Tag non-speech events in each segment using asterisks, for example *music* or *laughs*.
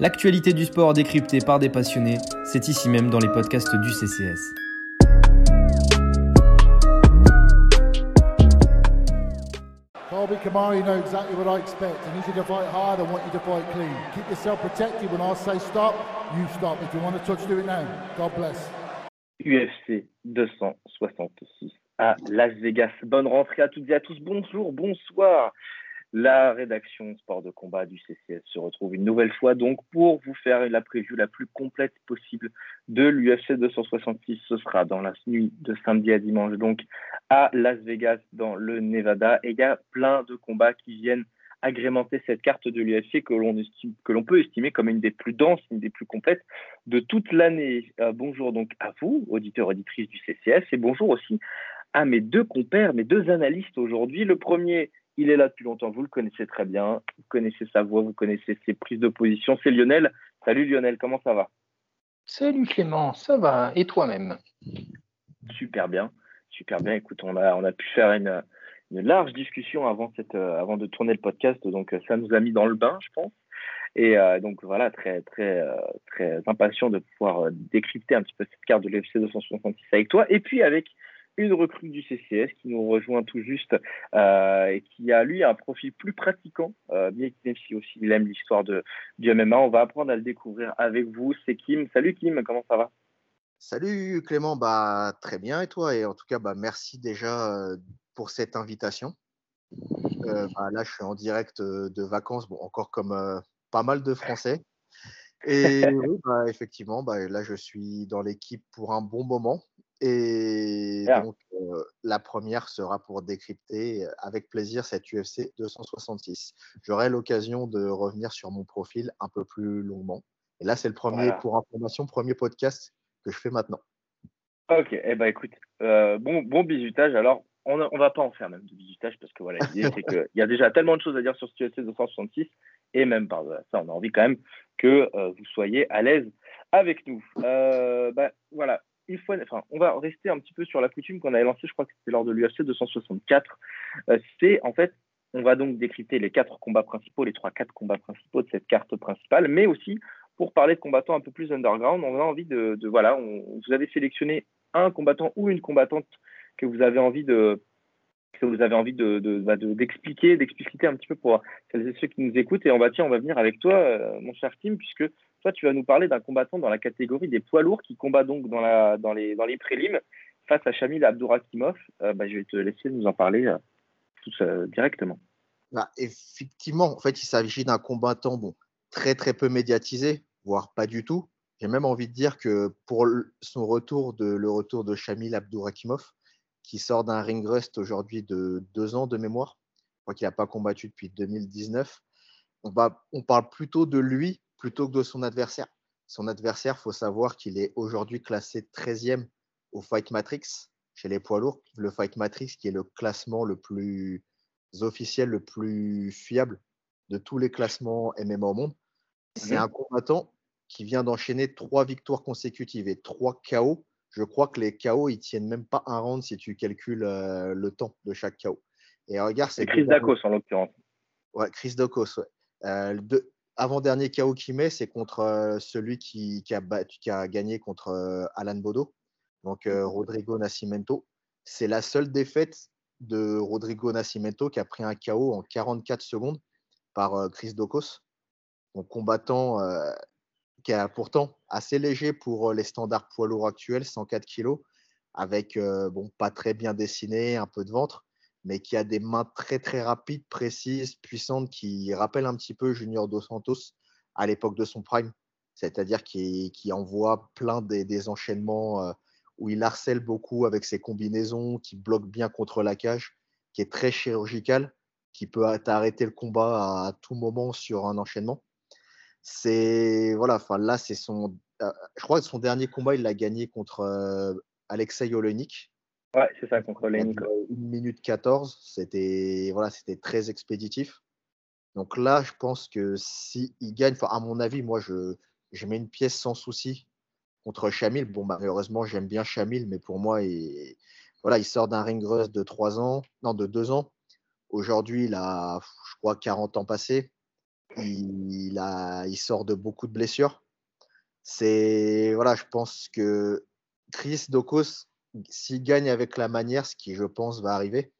L'actualité du sport décryptée par des passionnés, c'est ici même dans les podcasts du CCS. Colby Kamara, you know exactly what I expect. I need you to fight hard. I want you to fight clean. Keep yourself protected. When I say stop, you stop. If you want to touch, do it now. God bless. UFC 266 à Las Vegas. Bonne rentrée à toutes et à tous. Bonjour, bonsoir. La rédaction sport de combat du CCS se retrouve une nouvelle fois donc pour vous faire la preview la plus complète possible de l'UFC 266. Ce sera dans la nuit de samedi à dimanche donc à Las Vegas dans le Nevada. Et il y a plein de combats qui viennent agrémenter cette carte de l'UFC que l'on estime, que l'on peut estimer comme une des plus denses, une des plus complètes de toute l'année. Euh, bonjour donc à vous, auditeurs auditrices du CCS, et bonjour aussi à mes deux compères, mes deux analystes aujourd'hui. Le premier il est là depuis longtemps, vous le connaissez très bien, vous connaissez sa voix, vous connaissez ses prises de position. C'est Lionel. Salut Lionel, comment ça va? Salut Clément, ça va Et toi-même? Super bien, super bien. Écoute, on a, on a pu faire une, large discussion avant, cette, euh, avant de tourner le podcast, donc euh, ça nous a mis dans le bain, je pense. Et euh, donc voilà, très, très, très impatient de pouvoir décrypter un petit peu cette carte de l'FC 266 avec toi. Et puis avec une recrue du CCS qui nous rejoint tout juste euh, et qui a lui un profil plus pratiquant, euh, bien qu'il aussi il aime l'histoire de, du MMA. On va apprendre à le découvrir avec vous. C'est Kim. Salut Kim, comment ça va? Salut Clément, bah très bien et toi? Et en tout cas, bah merci déjà euh, pour cette invitation. Bah, là, je suis en direct de vacances, bon encore comme pas mal de Français. Et *laughs* oui, bah, effectivement, bah, là, je suis dans l'équipe pour un bon moment. Et donc, la première sera pour décrypter avec plaisir cette UFC 266. J'aurai l'occasion de revenir sur mon profil un peu plus longuement. Et là, c'est le premier, pour information, premier podcast que je fais maintenant. Ok, eh ben écoute, bon, bon bisutage. Alors, on ne va pas en faire même de bisutage parce que voilà, l'idée, c'est qu'il *laughs* y a déjà tellement de choses à dire sur cette UFC 266 et même par ça, on a envie quand même que vous soyez à l'aise avec nous. bah, voilà, enfin, on va rester un petit peu sur la coutume qu'on avait lancée, je crois que c'était lors de l'UFC 264. Euh, c'est en fait, on va donc décrypter les quatre combats principaux, les trois, quatre combats principaux de cette carte principale, mais aussi pour parler de combattants un peu plus underground, on a envie de, voilà, vous avez sélectionné un combattant ou une combattante que vous avez envie de que vous avez envie de, bah, d'expliquer, d'expliciter un petit peu pour celles et ceux qui nous écoutent. Et on va, tiens, on va venir avec toi, euh, mon cher Tim, puisque toi, tu vas nous parler d'un combattant dans la catégorie des poids lourds qui combat donc dans, les, dans prélims face à Shamil Abdourakimov. Euh, bah, je vais te laisser nous en parler euh, tout, directement. Bah, effectivement, en fait, il s'agit d'un combattant bon, très très peu médiatisé, voire pas du tout. J'ai même envie de dire que pour son retour de le retour de Shamil Abdourakimov, qui sort d'un ring rust aujourd'hui de deux ans de mémoire, je crois qu'il n'a pas combattu depuis 2019. On, va, on parle plutôt de lui plutôt que de son adversaire. Son adversaire, il faut savoir qu'il est aujourd'hui classé 13e au Fight Matrix chez les poids lourds. Le Fight Matrix, qui est le classement le plus officiel, le plus fiable de tous les classements MMA au monde. C'est un combattant qui vient d'enchaîner trois victoires consécutives et trois KO. Je crois que les KO, ils tiennent même pas un round si tu calcules euh, le temps de chaque KO. Et regarde, c'est Chris Dacos en l'occurrence. Ouais, Chris Dacos. Ouais. Euh, avant-dernier KO qu'il met, c'est contre euh, celui qui, a qui, a gagné contre euh, Alan Bodo, donc euh, Rodrigo Nascimento. C'est la seule défaite de Rodrigo Nascimento qui a pris un KO en 44 secondes par Chris Dokos, un combattant qui est pourtant assez léger pour les standards poids lourds actuels, 104 kg, avec bon, pas très bien dessiné, un peu de ventre mais qui a des mains très très rapides, précises, puissantes, qui rappellent un petit peu Junior Dos Santos à l'époque de son prime, c'est-à-dire qui, envoie plein des, enchaînements euh, où il harcèle beaucoup avec ses combinaisons, qui bloque bien contre la cage, qui est très chirurgical, qui peut arrêter le combat à, tout moment sur un enchaînement. C'est voilà, enfin là c'est son, euh, je crois que son dernier combat il l'a gagné contre euh, Alexei Olenik Ouais, c'est ça, contre les 1 minute 14, c'était voilà, très expéditif. Donc là, je pense que s'il il gagne, à mon avis, moi, je, je mets une pièce sans souci contre Chamil. Bon, bah, malheureusement, j'aime bien Chamil, mais pour moi, il, voilà, il sort d'un ring rust de 3 ans, non, de 2 ans. Aujourd'hui, il a, je crois, 40 ans passés. il, a, il sort de beaucoup de blessures. C'est voilà, je pense que Chris Dokos, s'il gagne avec la manière, ce qui je pense va arriver,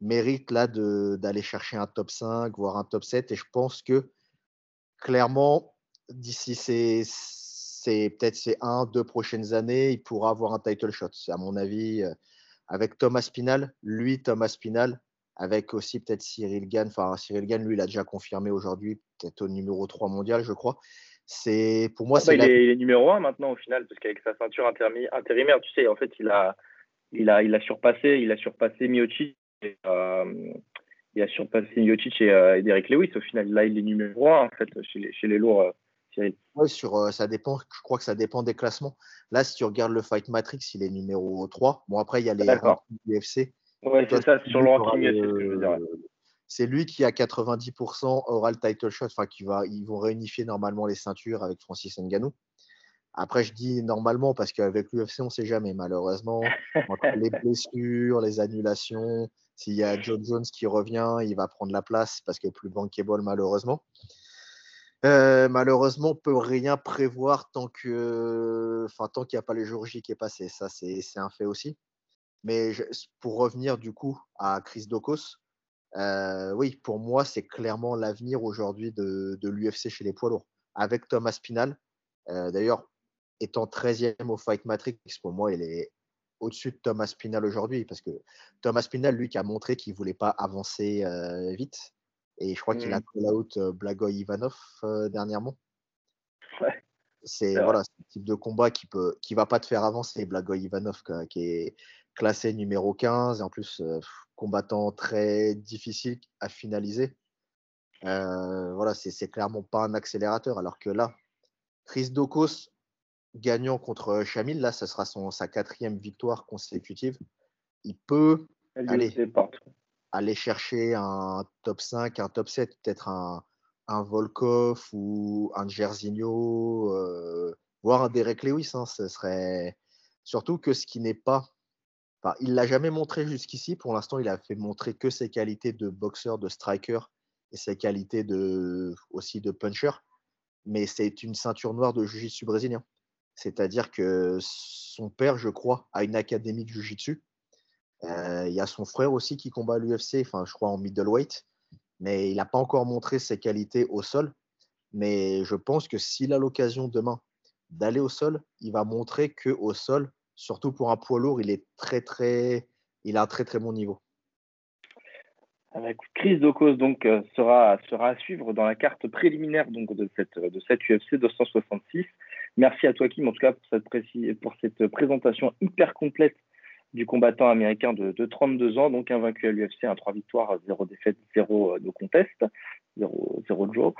mérite là d'aller chercher un top 5, voire un top 7. Et je pense que clairement, d'ici peut-être ces un, deux prochaines années, il pourra avoir un title shot. C'est à mon avis, euh, avec Thomas Spinal, lui, Thomas Spinal, avec aussi peut-être Cyril Gann. Enfin, Cyril Gann, lui, il a déjà confirmé aujourd'hui, peut-être au numéro 3 mondial, je crois. C'est pour moi, ah bah, il, est, numéro 1 maintenant au final, parce qu'avec sa ceinture intérimaire, tu sais, en fait, il a, il a, il a surpassé, il a surpassé Miocic. Euh, il a surpassé Miocic et, euh, Derek Lewis. Au final, là, il est numéro 1 en fait chez les, chez les lourds. Euh, sur, ça dépend, je crois que ça dépend des classements. Là, si tu regardes le Fight Matrix, il est numéro 3. Bon, après, il y a les UFC. Oui, c'est ça, sur le ranking UFC, ce que je veux dire c'est lui qui a 90% oral title shot, enfin qui va, ils vont réunifier normalement les ceintures avec Francis Ngannou. Après, je dis normalement parce qu'avec l'UFC, on ne sait jamais. Malheureusement, les *laughs* blessures, les annulations, s'il y a John Jones qui revient, il va prendre la place parce qu'il n'est plus bankable, malheureusement. Euh, malheureusement, on ne peut rien prévoir tant que, enfin, tant qu'il n'y a pas les jours J qui est passé. Ça, c'est un fait aussi. Mais pour revenir du coup à Chris Dokos, euh, oui, pour moi, c'est clairement l'avenir aujourd'hui de, l'UFC chez les poids lourds. Avec Thomas Spinal, euh, d'ailleurs, étant 13e au Fight Matrix, pour moi, il est au-dessus de Thomas Spinal aujourd'hui, parce que Thomas Spinal, lui, qui a montré qu'il ne voulait pas avancer euh, vite, et je crois qu'il a mmh. call out Blagoy Ivanov dernièrement. Ouais. C'est voilà, ce type de combat qui ne qui va pas te faire avancer, Blagoy Ivanov, qui est classé numéro 15, et en plus, combattant très difficile à finaliser. Euh, voilà, c'est clairement pas un accélérateur. Alors que là, Chris Dokos gagnant contre Chamil, là, ce sera son, sa quatrième victoire consécutive. Il peut aller, aller, chercher un top 5, un top 7, peut-être un, un, Volkov ou un Jerzinho, euh, voire un Derek Lewis. Hein, ce serait surtout que ce qui n'est pas il l'a jamais montré jusqu'ici. Pour l'instant, il a fait montrer que ses qualités de boxeur, de striker et ses qualités aussi de puncher. Mais c'est une ceinture noire de jiu-jitsu brésilien. C'est-à-dire que son père, je crois, a une académie de jiu-jitsu. Euh, il y a son frère aussi qui combat à l'UFC, enfin, je crois en middleweight. Mais il n'a pas encore montré ses qualités au sol. Mais je pense que s'il a l'occasion demain d'aller au sol, il va montrer qu'au sol, surtout pour un poids lourd, il est très très, il a un très très bon niveau. Ah bah, Chris Docos donc euh, sera, sera à suivre dans la carte préliminaire donc de cette de cette UFC 266. Merci à toi Kim en tout cas pour cette, pour cette présentation hyper complète du combattant américain de, 32 ans, donc invaincu à l'UFC, un 3 victoires, 0 défaites, 0 de contest, 0, 0 de jour.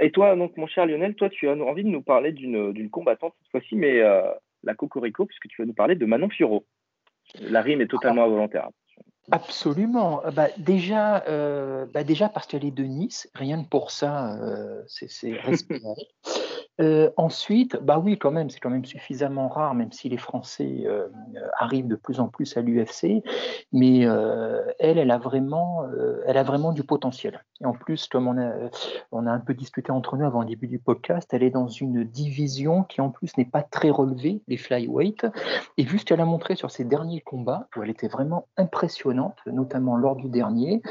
Et toi, donc, mon cher Lionel, toi, tu as envie de nous parler d'une combattante cette fois-ci, mais euh, la Cocorico, puisque tu vas nous parler de Manon Fiorot. La rime est totalement ah. involontaire. Absolument. Euh, bah, déjà, euh, bah, déjà parce qu'elle est de Nice, rien que pour ça, euh, c'est respiré. *laughs* Euh, ensuite, bah oui, quand même, c'est quand même suffisamment rare, même si les Français euh, arrivent de plus en plus à l'UFC. Mais euh, elle, elle a vraiment, elle a vraiment du potentiel. Et en plus, comme on a, on a un peu discuté entre nous avant le début du podcast, elle est dans une division qui en plus n'est pas très relevée, les flyweight. Et vu ce qu'elle a montré sur ses derniers combats, où elle était vraiment impressionnante, notamment lors du dernier,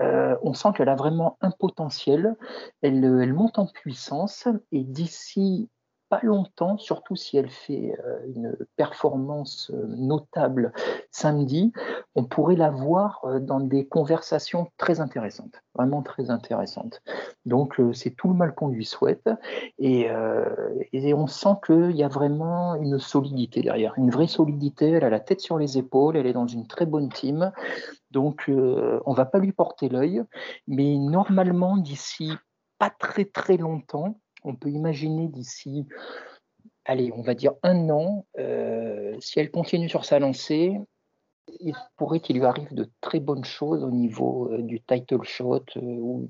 on sent qu'elle a vraiment un potentiel. Elle, elle monte en puissance et d'ici si pas longtemps, surtout si elle fait euh, une performance euh, notable samedi, on pourrait la voir euh, dans des conversations très intéressantes, vraiment très intéressantes. Donc c'est tout le mal qu'on lui souhaite et, on sent qu'il y a vraiment une solidité derrière, une vraie solidité, elle a la tête sur les épaules, elle est dans une très bonne team. Donc on va pas lui porter l'œil, mais normalement d'ici pas très très longtemps, on peut imaginer d'ici, allez, on va dire un an, euh, si elle continue sur sa lancée, il pourrait qu'il lui arrive de très bonnes choses au niveau euh, du title shot euh, ou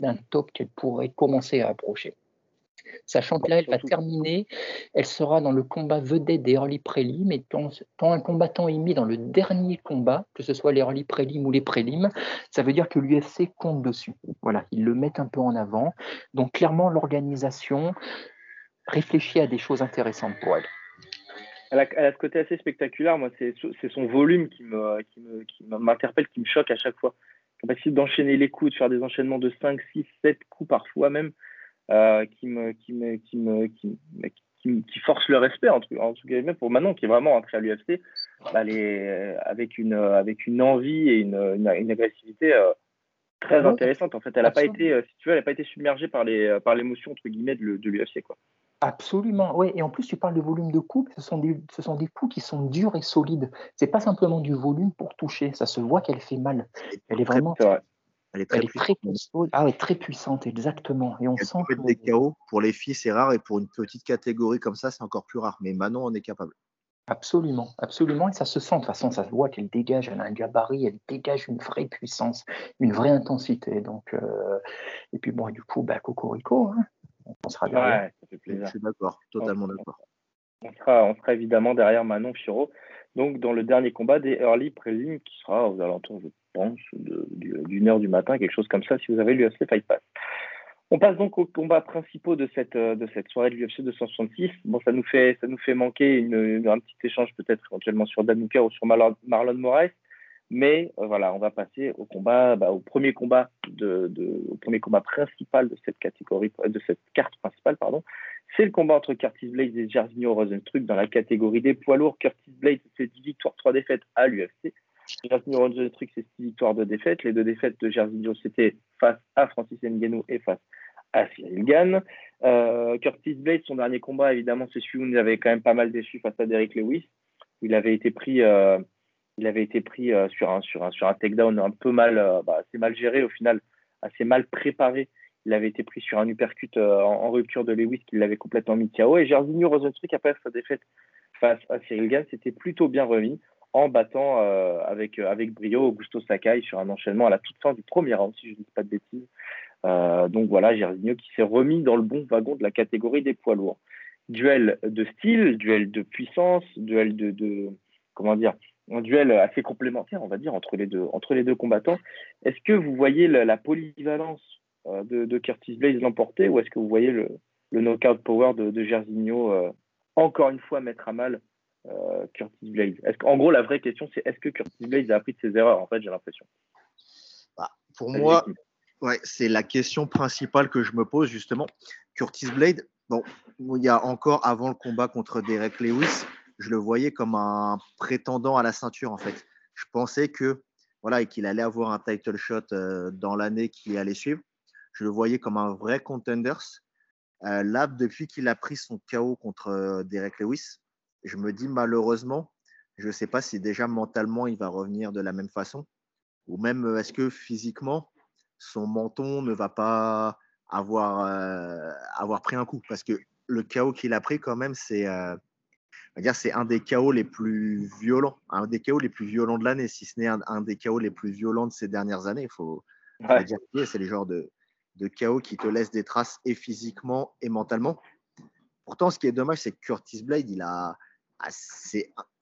d'un top qu'elle pourrait commencer à approcher. Sachant que là, elle va terminer, elle sera dans le combat vedette des early prélims, et quand, un combattant est mis dans le dernier combat, que ce soit les early prélims ou les prélims, ça veut dire que l'UFC compte dessus. Voilà, ils le mettent un peu en avant. Donc clairement, l'organisation réfléchit à des choses intéressantes pour elle. Elle a, ce côté assez spectaculaire, moi, c'est son volume qui m'interpelle, qui, qui me choque à chaque fois. Capacité d'enchaîner les coups, de faire des enchaînements de 5, 6, 7 coups parfois même. Euh, qui, me, qui, me, qui, me, qui, qui, force le respect, en tout, en tout cas, pour Manon, qui est vraiment entrée à l'UFC, bah, avec, une, avec une envie et une, une, agressivité euh, très intéressante. En fait, elle n'a pas été, euh, si tu veux, elle n'a pas été submergée par les, par l'émotion entre guillemets de, l'UFC, quoi. Absolument, oui. Et en plus, tu parles de volume de coups, ce sont des, ce sont des coups qui sont durs et solides. C'est pas simplement du volume pour toucher, ça se voit qu'elle fait mal. Elle est vraiment. Elle est très, puissante. Ah très puissante, exactement. Et on sent que... des KO pour les filles, c'est rare, et pour une petite catégorie comme ça, c'est encore plus rare. Mais Manon en est capable. Absolument, absolument, et ça se sent. De toute façon, ça se voit qu'elle dégage, elle a un gabarit, elle dégage une vraie puissance, une vraie intensité. Donc, euh, et puis bon, du coup, bah, Cocorico, hein, on sera derrière. Ouais, ça fait plaisir. Je suis d'accord, totalement d'accord. On sera, on sera évidemment derrière Manon Chiro, donc dans le dernier combat des early prelims qui sera aux alentours de pense, d'une heure du matin, quelque chose comme ça, si vous avez l'UFC Fight Pass. On passe donc aux combats principaux de cette, euh, de cette soirée de l'UFC 266. Bon, ça nous fait, ça nous fait manquer une, un petit échange peut-être éventuellement sur Danuka ou sur Marlon, Marlon Moraes. Mais euh, voilà, on va passer bah, au premier combat principal de cette catégorie, de cette carte principale, pardon. C'est le combat entre Curtis Blades et Jairzinho Rosenstruck dans la catégorie des poids lourds. Curtis Blades fait 10 victoires, 3 défaites à l'UFC. Jairzinho truc c'est six victoires de défaites. Les deux défaites de Jairzinho, c'était face à Francis Ngannou et face à Cyril Gann. Euh, Curtis Blade, son dernier combat, évidemment, c'est celui où il avait quand même pas mal déçu face à Derek Lewis. Il avait été pris, euh, il avait été pris euh, sur, un, sur, un, un takedown un peu mal, bah, assez mal géré, au final, assez mal préparé. Il avait été pris sur un uppercut en, rupture de Lewis qui l'avait complètement mis KO. Et Jairzinho Rosenstruck, après sa défaite face à Cyril Gann, s'était plutôt bien remis en battant euh, avec, euh, avec brio Augusto Sakai sur un enchaînement à la toute fin du premier round, si je ne dis pas de bêtises. Euh, donc voilà, Jairzinho qui s'est remis dans le bon wagon de la catégorie des poids lourds. Duel de style, duel de puissance, duel de, de comment dire, un duel assez complémentaire, on va dire, entre les deux, entre les deux combattants. Est-ce que vous voyez la, polyvalence de, de, Curtis Blaze l'emporter ou est-ce que vous voyez le, le knockout power de, de Jairzinho encore une fois mettre à mal euh, Curtis Blade En gros, la vraie question, c'est est-ce que Curtis Blade a appris de ses erreurs En fait, j'ai l'impression. Bah, pour moi, ouais, c'est la question principale que je me pose justement. Curtis Blade, bon, il y a encore avant le combat contre Derek Lewis, je le voyais comme un prétendant à la ceinture en fait. Je pensais que voilà et qu'il allait avoir un title shot euh, dans l'année qui allait suivre. Je le voyais comme un vrai contender. Euh, là, depuis qu'il a pris son KO contre Derek Lewis, je me dis malheureusement, je ne sais pas si déjà mentalement il va revenir de la même façon, ou même euh, est-ce que physiquement son menton ne va pas avoir, euh, avoir pris un coup, parce que le chaos qu'il a pris quand même, c'est c'est un des chaos les plus violents, un des chaos les plus violents de l'année, si ce n'est un, des chaos les plus violents de ces dernières années. Il faut, dire que c'est les genres de, de chaos qui te laissent des traces et physiquement et mentalement. Pourtant, ce qui est dommage, c'est que Curtis Blade, il a, ah,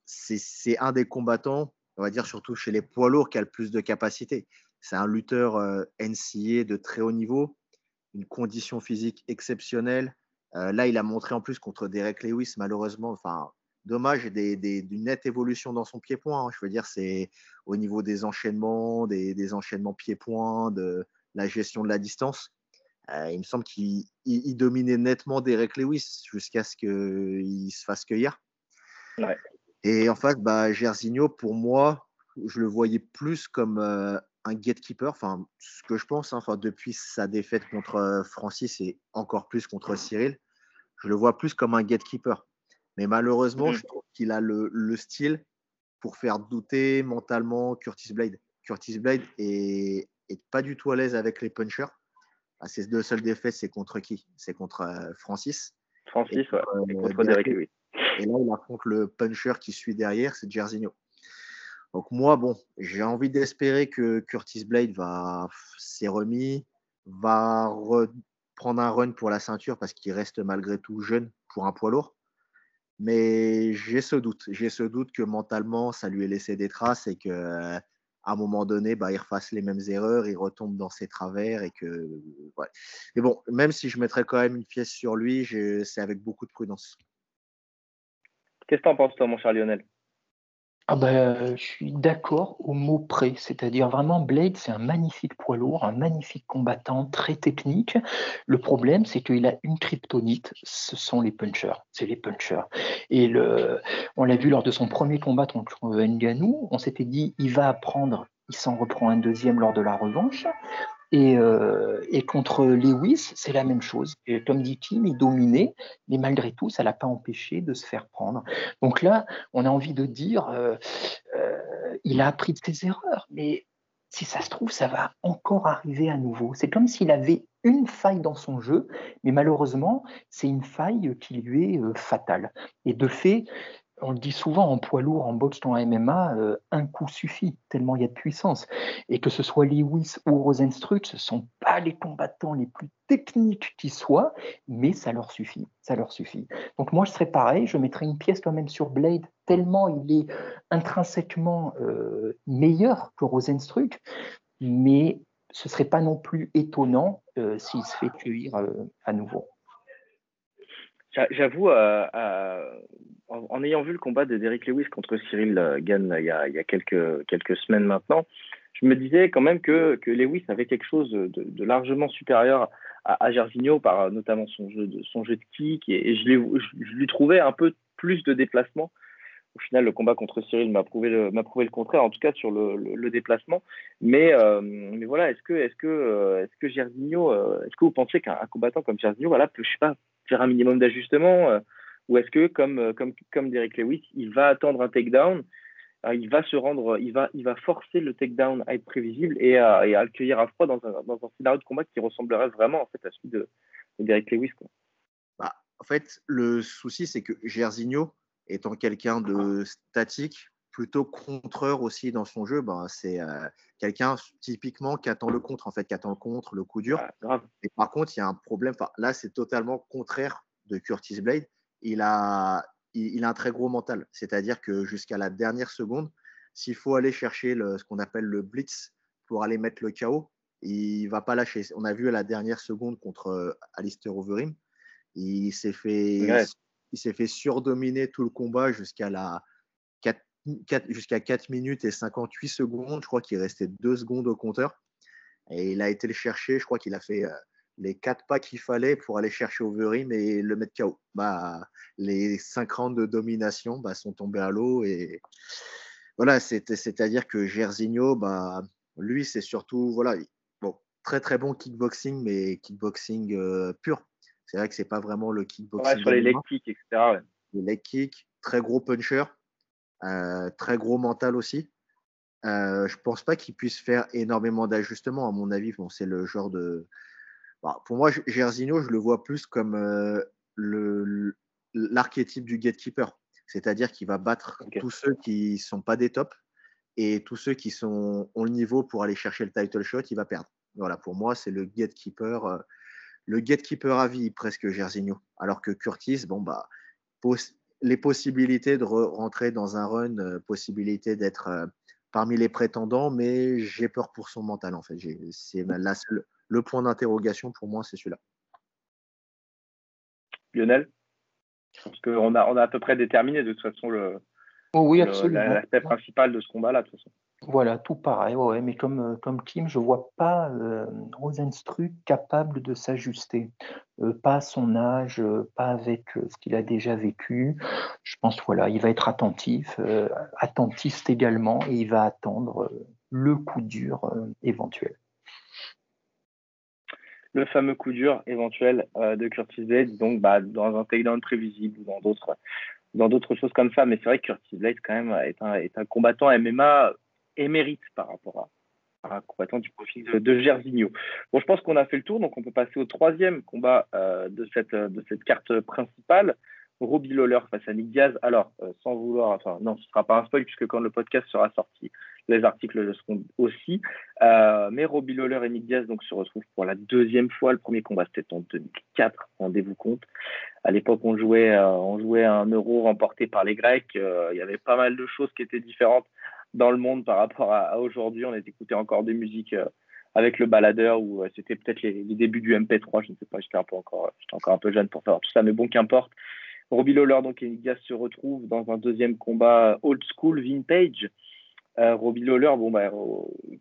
c'est un des combattants, on va dire surtout chez les poids lourds, qui a le plus de capacité. C'est un lutteur euh, NCA de très haut niveau, une condition physique exceptionnelle. Euh, là, il a montré en plus contre Derek Lewis, malheureusement, enfin, dommage, d'une nette évolution dans son pied-point. Hein. Je veux dire, c'est au niveau des enchaînements, des, enchaînements pied-point, de la gestion de la distance. Euh, il me semble qu'il dominait nettement Derek Lewis jusqu'à ce qu'il se fasse cueillir. Et en fait, bah, Gersigno, pour moi, je le voyais plus comme euh, un gatekeeper, enfin, ce que je pense, hein, depuis sa défaite contre euh, Francis et encore plus contre Cyril, je le vois plus comme un gatekeeper. Mais malheureusement, mmh. je trouve qu'il a le, le, style pour faire douter mentalement Curtis Blade. Curtis Blade est, est pas du tout à l'aise avec les punchers. Ah, ses deux seules défaites, c'est contre qui? C'est contre euh, Francis. Francis, ouais. et contre Derek Lewis. Et là, il affronte le puncher qui suit derrière, c'est Jerzinho. Donc moi, bon, j'ai envie d'espérer que Curtis Blade va s'est remis, va prendre un run pour la ceinture parce qu'il reste malgré tout jeune pour un poids lourd. Mais j'ai ce doute. J'ai ce doute que mentalement, ça lui ait laissé des traces et que à un moment donné, bah, il refasse les mêmes erreurs, il retombe dans ses travers et que. Ouais. Mais bon, même si je mettrais quand même une pièce sur lui, c'est avec beaucoup de prudence. Qu'est-ce que tu en penses, toi, mon cher Lionel? Ah ben, je suis d'accord au mot près, c'est-à-dire vraiment Blade, c'est un magnifique poids lourd, un magnifique combattant, très technique. Le problème, c'est qu'il a une kryptonite, ce sont les punchers, c'est les punchers. Et on l'a vu lors de son premier combat contre Nganou, on s'était dit, il va apprendre, il s'en reprend un deuxième lors de la revanche. Euh, et, contre Lewis, c'est la même chose. Et dit Kim, il dominait, mais malgré tout, ça ne l'a pas empêché de se faire prendre. Donc là, on a envie de dire, euh, euh, il a appris de ses erreurs, mais si ça se trouve, ça va encore arriver à nouveau. C'est comme s'il avait une faille dans son jeu, mais malheureusement, c'est une faille qui lui est fatale. Et de fait, on le dit souvent en poids lourd, en boxe, en MMA, euh, un coup suffit, tellement il y a de puissance. Et que ce soit Lewis ou Rosenstruck, ce ne sont pas les combattants les plus techniques qui soient, mais ça leur suffit, ça leur suffit. Donc moi, je serais pareil, je mettrais une pièce quand même sur Blade, tellement il est intrinsèquement euh, meilleur que Rosenstruck, mais ce ne serait pas non plus étonnant euh, s'il se fait cueillir à nouveau. J'avoue, en, ayant vu le combat de Derrick Lewis contre Cyril euh, Gann il y a, quelques, semaines maintenant, je me disais quand même que, Lewis avait quelque chose de, largement supérieur à, à par euh, notamment son jeu de, kick, et, je, lui trouvais un peu plus de déplacement. Au final, le combat contre Cyril m'a prouvé le, contraire, en tout cas sur le, déplacement. Mais, euh, voilà, est-ce que, est-ce est-ce que vous pensez qu'un combattant comme Jairzinho, voilà, peut, je sais pas, faire un minimum d'ajustement ou est-ce que, comme, euh, comme, comme Derek Lewis, il va attendre un takedown, euh, il va se rendre, il va, il va forcer le takedown à être prévisible et à, et à froid dans un, dans un, scénario de combat qui ressemblerait vraiment en fait à celui de, Derek Lewis. Quoi. Bah, en fait, le souci, c'est que Gersigno, étant quelqu'un de statique, plutôt contreur aussi dans son jeu, bah, c'est euh, quelqu'un typiquement qui attend le contre, en fait, qui attend le contre, le coup dur. Ah, et par contre, il y a un problème. Là, c'est totalement contraire de Curtis Blade il a, il, a un très gros mental. C'est-à-dire que jusqu'à la dernière seconde, s'il faut aller chercher le, ce qu'on appelle le blitz pour aller mettre le chaos, il va pas lâcher. On a vu à la dernière seconde contre euh, Alistair Overeem, il s'est fait, il s'est fait surdominer tout le combat jusqu'à la 4, jusqu'à 4 minutes et 58 secondes. Je crois qu'il restait 2 secondes au compteur. Et il a été le chercher. Je crois qu'il a fait euh, les quatre pas qu'il fallait pour aller chercher Overeem et le mettre KO. Bah, les cinq rounds de domination bah, sont tombés à l'eau. Et voilà, c'est-à-dire que Gersigno, bah, lui, c'est surtout voilà, bon, très très bon kickboxing, mais kickboxing euh, pur. C'est vrai que c'est pas vraiment le kickboxing. Ouais, sur les leg kicks, etc. Les leg kicks, très gros puncher, très gros mental aussi. Euh, je pense pas qu'il puisse faire énormément d'ajustements. À mon avis, bon, c'est le genre de, bah, pour moi, Gersino, je le vois plus comme euh, l'archétype du gatekeeper. C'est-à-dire qu'il va battre tous ceux qui ne sont pas des tops et tous ceux qui sont, ont le niveau pour aller chercher le title shot, il va perdre. Voilà, pour moi, c'est le gatekeeper, euh, le gatekeeper à vie presque Gersino. Alors que Curtis, bon bah, les possibilités de rentrer dans un run, euh, possibilité d'être parmi les prétendants, mais j'ai peur pour son mental en fait. C'est la seule, le point d'interrogation pour moi, c'est celui-là. Lionel Parce qu'on a, on a à peu près déterminé de toute façon le, oh oui, l'aspect principal de ce combat-là. De toute façon. Voilà, tout pareil. Mais comme, euh, comme Kim, je ne vois pas euh, Rosenstruck capable de s'ajuster. Euh, pas à son âge, pas avec ce qu'il a déjà vécu. Je pense voilà, il va être attentif, attentiste également, et il va attendre le coup dur éventuel le fameux coup dur éventuel euh, de Curtis Blade, donc bah, dans un takedown prévisible ou dans d'autres dans d'autres choses comme ça. Mais c'est vrai que Curtis Blade quand même est un combattant MMA émérite par rapport à, un combattant du profil de, de Bon, je pense qu'on a fait le tour, donc on peut passer au troisième combat euh, de, cette, de cette carte principale. Robbie Lawler face à Nick Diaz. Alors, euh, sans vouloir, enfin, non, ce ne sera pas un spoil puisque quand le podcast sera sorti, les articles le seront aussi. Euh, mais Robbie Lawler et Nick Diaz donc, se retrouvent pour la deuxième fois. Le premier combat, c'était en 2004, rendez-vous compte. À l'époque, on jouait, euh, on jouait un euro remporté par les Grecs. il y avait pas mal de choses qui étaient différentes dans le monde par rapport à, aujourd'hui. On écoutait encore des musiques avec le baladeur ou c'était peut-être les, débuts du MP3, je ne sais pas, j'étais encore, j'étais encore un peu jeune pour savoir tout ça, mais bon, qu'importe. Robbie Lawler donc, et Nick se retrouvent dans un deuxième combat old school, vintage. Euh, Robbie Lawler, bon, bah,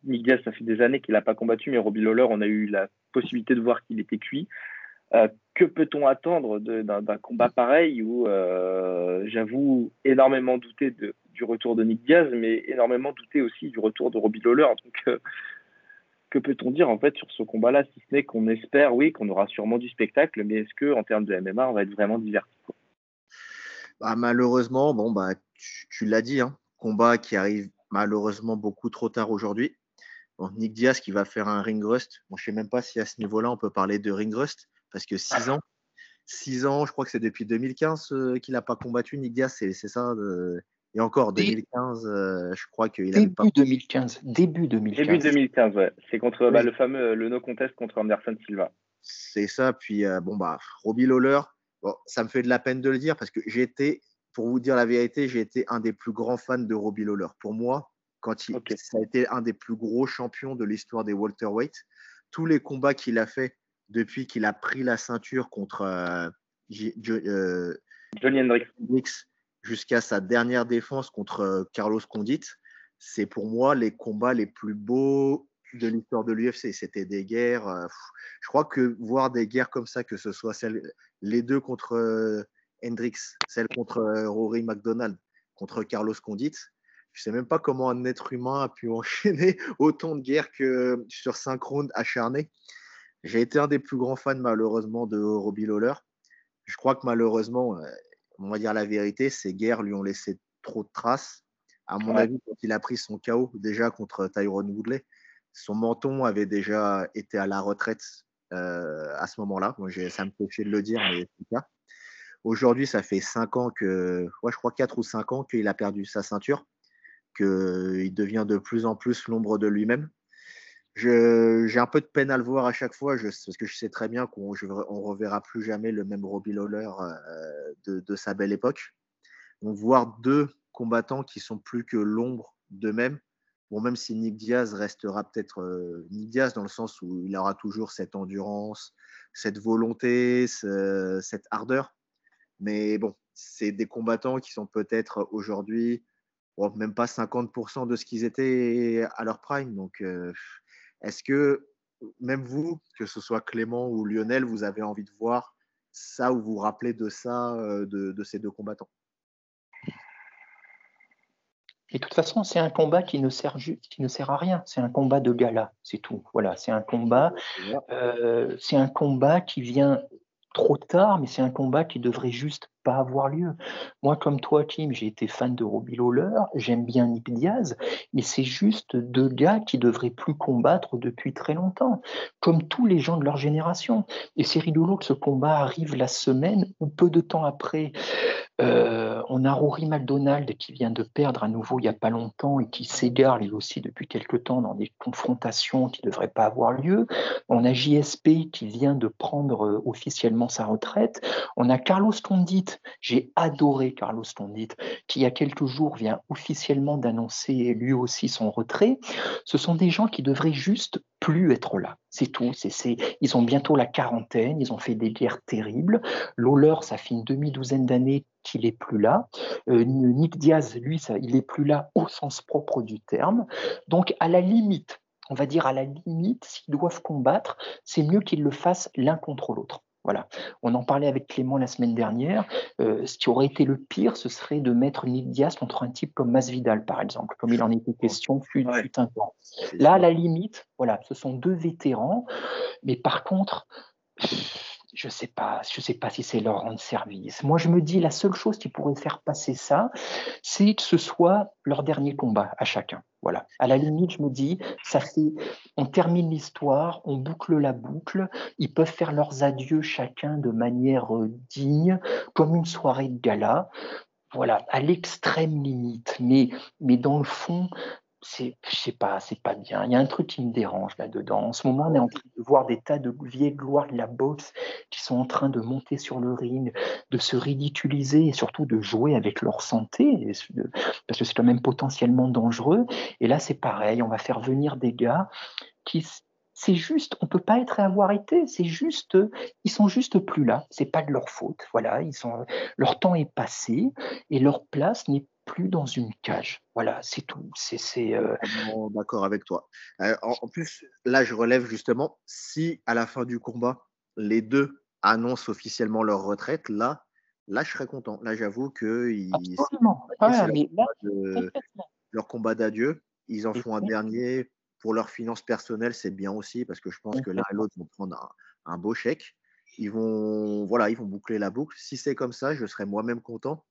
Nick Diaz, ça fait des années qu'il n'a pas combattu, mais Robbie Lawler, on a eu la possibilité de voir qu'il était cuit. Euh, que peut-on attendre d'un combat pareil où euh, j'avoue énormément douter du retour de Nick Diaz, mais énormément douter aussi du retour de Robbie Lawler. Donc, que peut-on dire en fait sur ce combat-là, si ce n'est qu'on espère, oui, qu'on aura sûrement du spectacle, mais est-ce que en termes de MMA, on va être vraiment diverti bah, malheureusement, bon, bah, tu, l'as dit, hein, combat qui arrive malheureusement beaucoup trop tard aujourd'hui. Nick Diaz qui va faire un ring rust. Bon, je ne sais même pas si à ce niveau-là, on peut parler de ring rust, parce que 6 ans, 6 ans, je crois que c'est depuis 2015 euh, qu'il n'a pas combattu. Nick Diaz, c'est ça. Et encore, 2015, euh, je crois qu'il a pas. 2015. Début 2015. Début 2015, ouais. C'est contre bah, le fameux le no contest contre Anderson Silva. C'est ça. Puis, euh, bon, bah, Robbie Lawler, Bon, ça me fait de la peine de le dire parce que j'ai été, pour vous dire la vérité, j'ai été un des plus grands fans de Robbie Lawler. Pour moi, quand il, ça a été un des plus gros champions de l'histoire des welterweight, tous les combats qu'il a fait depuis qu'il a pris la ceinture contre euh, euh, Johnny Hendricks jusqu'à sa dernière défense contre euh, Carlos Condit, c'est pour moi les combats les plus beaux de l'histoire de l'UFC. C'était des guerres. Euh, je crois que voir des guerres comme ça, que ce soit celle, les deux contre euh, Hendrix, celle contre euh, Rory McDonald, contre Carlos Condit, je sais même pas comment un être humain a pu *laughs* enchaîner autant de guerres que sur cinq rounds acharnés. J'ai été un des plus grands fans malheureusement de Robbie Lawler. Je crois que malheureusement, on va dire la vérité, ces guerres lui ont laissé trop de traces. À mon avis, quand il a pris son chaos déjà contre Tyrone Woodley, son menton avait déjà été à la retraite euh, à ce moment-là. Moi, ça me fait chier de le dire, mais c'est le cas. Aujourd'hui, ça fait 5 ans que, ouais, je crois 4 ou 5 ans qu'il a perdu sa ceinture, qu'il devient de plus en plus l'ombre de lui-même. J'ai un peu de peine à le voir à chaque fois, parce que je sais très bien qu'on ne reverra plus jamais le même Robbie Lawler euh, de, sa belle époque. Donc, voir deux combattants qui sont plus que l'ombre d'eux-mêmes, Bon, même si Nick Diaz restera peut-être euh, Nick Diaz dans le sens où il aura toujours cette endurance, cette volonté, cette ardeur. Mais bon, c'est des combattants qui sont peut-être aujourd'hui même pas 50% de ce qu'ils étaient à leur prime. Donc, euh, est-ce que même vous, que ce soit Clément ou Lionel, vous avez envie de voir ça ou vous rappelez de ça, euh, de ces deux combattants? Et de toute façon, c'est un combat qui ne sert, qui ne sert à rien. C'est un combat de gala, c'est tout. Voilà, c'est un combat. Euh, c'est un combat qui vient trop tard, mais c'est un combat qui devrait juste pas avoir lieu. Moi, comme toi, Kim, j'ai été fan de Robbie Lawler, j'aime bien Nick Diaz, mais c'est juste deux gars qui devraient plus combattre depuis très longtemps, comme tous les gens de leur génération. Et c'est rigolo que ce combat arrive la semaine ou peu de temps après euh, on a Rory McDonald qui vient de perdre à nouveau il n'y a pas longtemps et qui s'égare lui aussi depuis quelque temps dans des confrontations qui ne devraient pas avoir lieu. On a JSP qui vient de prendre euh, officiellement sa retraite. On a Carlos Tondit, j'ai adoré Carlos Tondit, qui il y a quelques jours vient officiellement d'annoncer lui aussi son retrait. Ce sont des gens qui devraient juste plus être là. C'est tout. Ils ont bientôt la quarantaine, ils ont fait des guerres terribles. Lawler, ça fait une demi-douzaine d'années qu'il est plus là. Euh, Nick Diaz, lui, ça, il est plus là au sens propre du terme. Donc, à la limite, on va dire à la limite, s'ils doivent combattre, c'est mieux qu'ils le fassent l'un contre l'autre. Voilà. On en parlait avec Clément la semaine dernière. Euh, ce qui aurait été le pire, ce serait de mettre Diaz contre un type comme Masvidal, par exemple, comme il en était question fut, un temps. Là, à la limite, voilà, ce sont deux vétérans, mais par contre, je ne sais pas, je sais pas si c'est leur rendre service. Moi, je me dis la seule chose qui pourrait faire passer ça, c'est que ce soit leur dernier combat à chacun. Voilà. À la limite, je me dis, ça fait, on termine l'histoire, on boucle la boucle. Ils peuvent faire leurs adieux chacun de manière euh, digne, comme une soirée de gala. Voilà, à l'extrême limite. Mais, mais dans le fond, c'est, je sais pas, c'est pas bien. Il y a un truc qui me dérange là-dedans. En ce moment, on est en train de voir des tas de vieilles gloires de la boxe qui sont en train de monter sur le ring, de se ridiculiser et surtout de jouer avec leur santé, parce que c'est quand même potentiellement dangereux. Et là, c'est pareil, on va faire venir des gars qui, c'est juste, on peut pas être et avoir été. C'est juste, ils sont juste plus là. C'est pas de leur faute. Voilà, ils sont, leur temps est passé et leur place n'est plus dans une cage. Voilà, c'est tout. C'est, euh, D'accord avec toi. Euh, en, plus, là, je relève justement, si à la fin du combat, les deux annoncent officiellement leur retraite, là, là, je serais content. Là, j'avoue que ils, leur combat d'adieu, ils en font un dernier pour leurs finances personnelles, c'est bien aussi parce que je pense que l'un et l'autre vont prendre un, un, beau chèque. Ils vont, voilà, ils vont boucler la boucle. Si c'est comme ça, je serais moi-même content.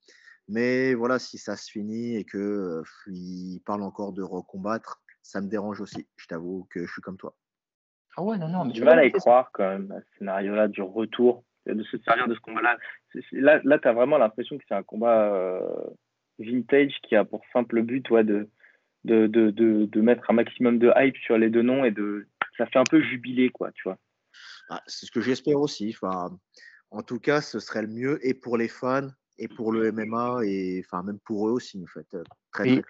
Mais voilà, si ça se finit et que il parle encore de recombattre, ça me dérange aussi. Je t'avoue que je suis comme toi. Ah ouais, non, non. Mais du mal à y croire quand même, à ce scénario-là du retour, de se servir de ce combat-là. Là, là tu as vraiment l'impression que c'est un combat vintage qui a pour simple but ouais, de, de, de, de, mettre un maximum de hype sur les deux noms et de ça fait un peu jubilé, quoi, tu vois. Ah, c'est ce que j'espère aussi. Enfin, en tout cas, ce serait le mieux et pour les fans et pour le MMA et enfin même pour eux aussi en fait. Euh, très,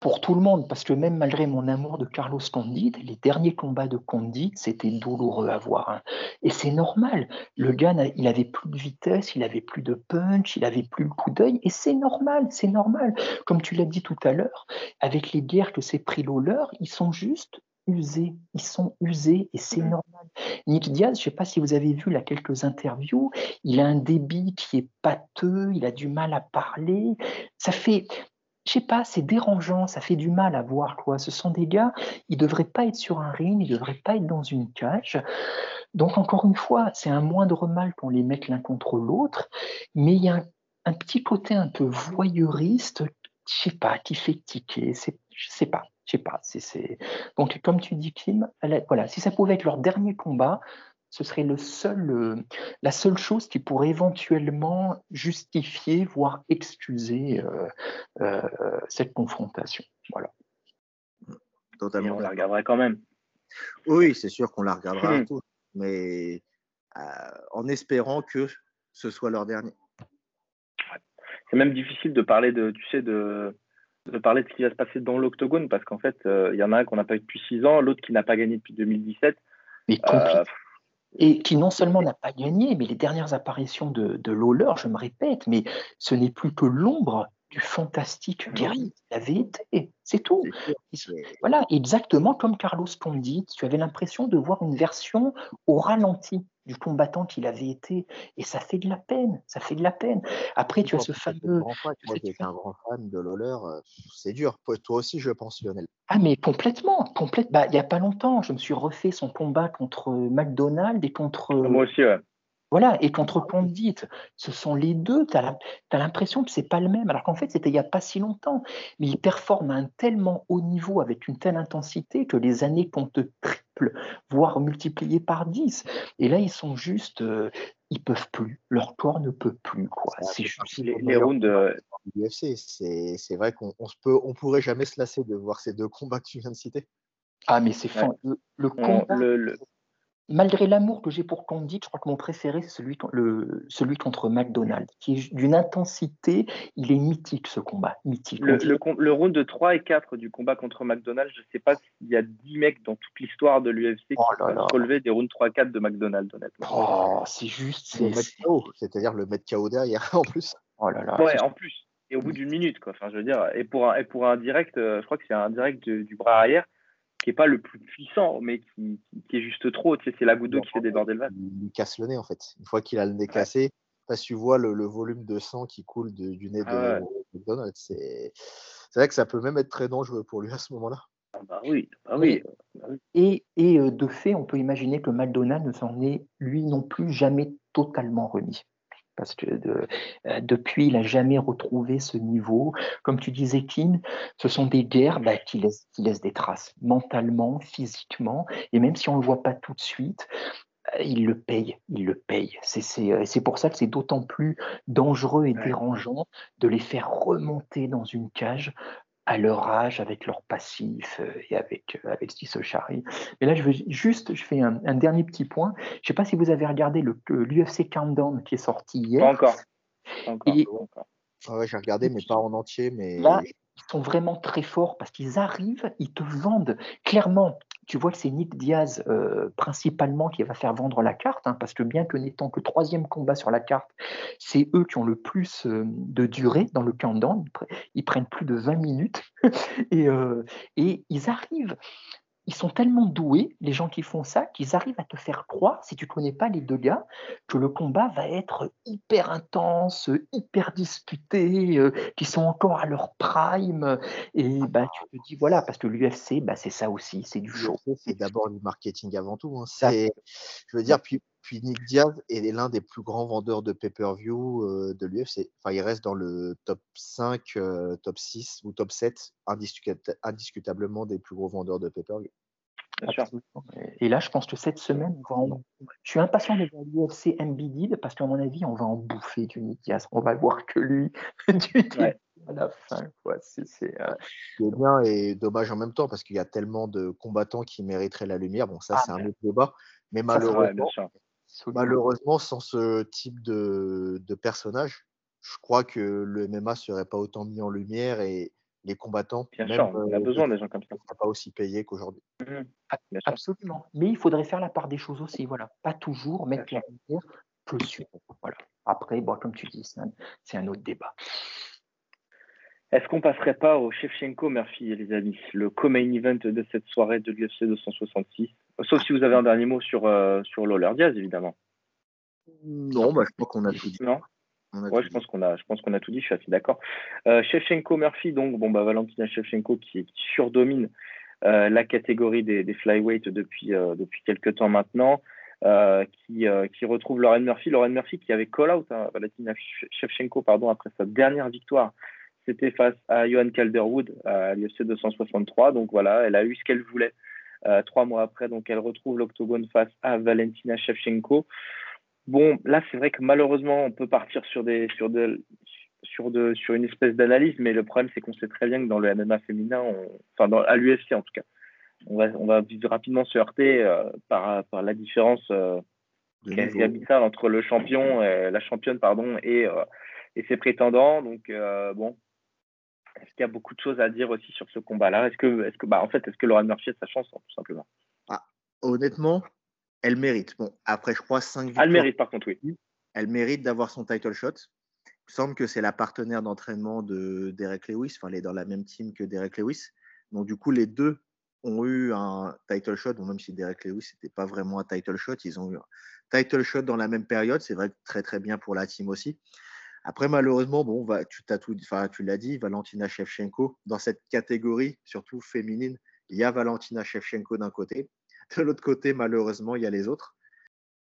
Pour tout le monde, parce que même malgré mon amour de Carlos Condit, les derniers combats de Condit, c'était douloureux à voir. Hein. Et c'est normal. Le gars, il avait plus de vitesse, il avait plus de punch, il avait plus le coup d'œil, et c'est normal, c'est normal. Comme tu l'as dit tout à l'heure, avec les guerres que s'est pris Lawler, ils sont juste usés, ils sont usés et c'est mmh. normal. Nick Diaz, je ne sais pas si vous avez vu là quelques interviews, il a un débit qui est pâteux, il a du mal à parler, ça fait, je sais pas, c'est dérangeant, ça fait du mal à voir quoi. Ce sont des gars, ils devraient pas être sur un ring, ils devraient pas être dans une cage. Donc encore une fois, c'est un moindre mal qu'on les mette l'un contre l'autre, mais il y a un, un, petit côté un peu voyeuriste, je sais pas, qui fait tiquer. Je sais pas. Je sais pas. C'est, Donc, comme tu dis, Kim, voilà, si ça pouvait être leur dernier combat, ce serait le seul, euh, la seule chose qui pourrait éventuellement justifier, voire excuser euh, euh, cette confrontation. Voilà. Totalement. on la regarderait quand même. Oui, c'est sûr qu'on la regardera hmm. mais en espérant que ce soit leur dernier. C'est même difficile de parler de, tu sais, de, de parler de ce qui va se passer dans l'octogone parce qu'en fait, euh, il y en a un qu'on n'a pas eu depuis 6 ans, l'autre qui n'a pas gagné depuis 2017. Euh, et qui non seulement n'a pas gagné, mais les dernières apparitions de, de Lawler, je me répète, mais ce n'est plus que l'ombre du fantastique guerrier qu'il avait été. C'est tout. Voilà, exactement comme Carlos Condit, tu avais l'impression de voir une version au ralenti du combattant qu'il avait été. Et ça fait de la peine, ça fait de la peine. Après, tu as ce fameux. Tu es un grand fan de Lawler, euh, c'est dur. Toi aussi, je pense, Lionel. Ah, mais complètement. complète. Bah, il n'y a pas longtemps, je me suis refait son combat contre McDonald's et contre. Moi aussi, ouais. Voilà, et contre Condit, ce sont les deux, tu as l'impression que c'est pas le même, alors qu'en fait c'était il n'y a pas si longtemps, mais ils performent à un tellement haut niveau, avec une telle intensité, que les années comptent triple, voire multipliées par 10. Et là, ils sont juste, euh, ils peuvent plus, leur corps ne peut plus. Quoi. C'est juste les, les rounds de l'UFC. C'est vrai qu'on on peut, on pourrait jamais se lasser de voir ces deux combats que tu viens de citer. Ah, mais c'est ouais. le, le, combat, le, malgré l'amour que j'ai pour Candide, je crois que mon préféré, c'est celui, le, celui contre McDonald's, qui est d'une intensité, il est mythique ce combat, mythique. Le, le, round de 3 et 4 du combat contre McDonald's, je ne sais pas s'il y a 10 mecs dans toute l'histoire de l'UFC qui oh peuvent relever des rounds 3 4 de McDonald's, honnêtement. Oh, c'est juste. C'est-à-dire le mettre KO derrière, *laughs* en plus. Oh là là. Ouais, en plus. Et au bout d'une minute, quoi. Enfin, je veux dire, et pour un, et pour un direct, euh, je crois que c'est un direct du bras arrière qui est pas le plus puissant, mais qui, qui, est juste trop. Tu sais, c'est la goutte d'eau qui fait déborder le vase. Il lui casse le nez, en fait. Une fois qu'il a le nez cassé, que tu vois le, le, volume de sang qui coule de, du nez ah de McDonald's. C'est vrai que ça peut même être très dangereux pour lui à ce moment-là. Ah bah oui, bah oui. Et, et de fait, on peut imaginer que McDonald's ne s'en est, lui non plus, jamais totalement remis. Parce que euh, depuis, il n'a jamais retrouvé ce niveau. Comme tu disais, Kin, ce sont des guerres bah, qui, laissent, qui, laissent, des traces mentalement, physiquement, et même si on ne le voit pas tout de suite, euh, il le paye, il le paye. Euh, c'est pour ça que c'est d'autant plus dangereux et dérangeant de les faire remonter dans une cage à leur âge, avec leur passif euh, et avec, euh, avec Chari. Mais là, je veux juste, je fais un, dernier petit point. Je ne sais pas si vous avez regardé l'UFC Countdown qui est sorti hier. Pas encore. Ah j'ai regardé, mais pas en entier. Mais... Là, ils sont vraiment très forts parce qu'ils arrivent, ils te vendent clairement tu vois que c'est Nick Diaz euh, principalement qui va faire vendre la carte, hein, parce que bien que n'étant que troisième combat sur la carte, c'est eux qui ont le plus euh, de durée dans le countdown. Ils, prennent plus de 20 minutes *laughs* euh, et ils arrivent ils sont tellement doués, les gens qui font ça, qu'ils arrivent à te faire croire, si tu ne connais pas les deux gars, que le combat va être hyper intense, hyper disputé, euh, qu'ils sont encore à leur prime. Et bah, tu te dis, voilà, parce que l'UFC, bah, c'est ça aussi, c'est du show. C'est d'abord du marketing avant tout. Hein. Je veux dire, puis, puis Nick Diaz est l'un des plus grands vendeurs de pay-per-view euh, de l'UFC. Enfin, il reste dans le top 5, euh, top 6 ou top 7, indiscutablement des plus gros vendeurs de pay-per-view. Et là, je pense que cette semaine, je suis impatient de voir l'UFC MBD parce qu'à mon avis, on va en bouffer du Nick Diaz. On va voir que lui *laughs* du à la fin. C'est euh, bien et dommage en même temps parce qu'il y a tellement de combattants qui mériteraient la lumière. Bon, ça, ah, c'est un autre débat. Mais malheureusement, Malheureusement, sans ce type de, personnage, je crois que le MMA ne serait pas autant mis en lumière et les combattants. Bien sûr, on a euh, besoin des gens comme ça. Ne pas aussi payés qu'aujourd'hui. Mmh absolument. Mais il faudrait faire la part des choses aussi. Voilà. Pas toujours mettre la lumière que sur. Voilà. Après, bon, comme tu dis, c'est un, autre débat. Est-ce qu'on passerait pas au Shevchenko Murphy, les amis Le co-main event de cette soirée de l'UFC 266 Sauf si vous avez un dernier mot sur, euh, sur Loller Diaz, évidemment. Non, bah, je crois qu'on a tout dit. Non? Ouais, je pense qu'on a, je pense qu'on a tout dit. Je suis assez d'accord. Euh, Shevchenko Murphy, donc bon bah Valentina Shevchenko qui, surdomine euh, la catégorie des, des flyweight depuis euh, depuis quelques temps maintenant, euh, qui, qui retrouve Lauren Murphy. Lauren Murphy qui avait call out hein, Valentina Shevchenko pardon après sa dernière victoire. C'était face à Johan Calderwood à l'UFC 263. Donc voilà, elle a eu ce qu'elle voulait. Euh, trois mois après, donc elle retrouve l'octogone face à Valentina Shevchenko. Bon, là, c'est vrai que malheureusement, on peut partir sur, des, sur, de, sur, de, sur une espèce d'analyse, mais le problème, c'est qu'on sait très bien que dans le MMA féminin, enfin, dans, à l'UFC en tout cas, on va, on va rapidement se heurter euh, par, par la différence euh, abyssale entre le champion, la championne, pardon, et, euh, et ses prétendants. Donc, bon, est-ce qu'il y a beaucoup de choses à dire aussi sur ce combat-là? Est-ce que, est-ce que, bah, en fait, est-ce que Laurent Murphy a sa chance, hein, tout simplement? Ah, Honnêtement, elle mérite. Bon, après, je crois 5 victoires. Elle mérite, par contre, oui. Elle mérite d'avoir son title shot. Il me semble que c'est la partenaire d'entraînement de Derek Lewis. Enfin, elle est dans la même team que Derek Lewis. Donc, du coup, les deux ont eu un title shot. même si Derek Lewis n'était pas vraiment un title shot, ils ont eu un title shot dans la même période. C'est vrai que très, très bien pour la team aussi. Après, malheureusement, bon, va, tu, tout, tu l'as dit, Valentina Shevchenko, dans cette catégorie, surtout féminine, il y a Valentina Shevchenko d'un côté. De l'autre côté, malheureusement, il y a les autres.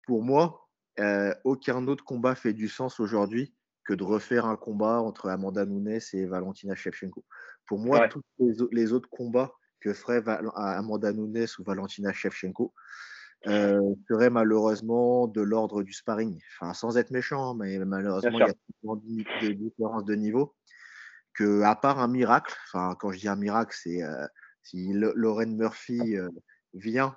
Pour moi, euh, aucun autre combat fait du sens aujourd'hui que de refaire un combat entre Amanda Nunes et Valentina Shevchenko. Pour moi, tous les, autres combats que ferait Amanda Nunes ou Valentina Shevchenko euh, seraient malheureusement de l'ordre du sparring. Enfin, sans être méchant, mais malheureusement, il y a tellement de différences de niveau que, à part un miracle, enfin, quand je dis un miracle, c'est euh, si Lauren Murphy vient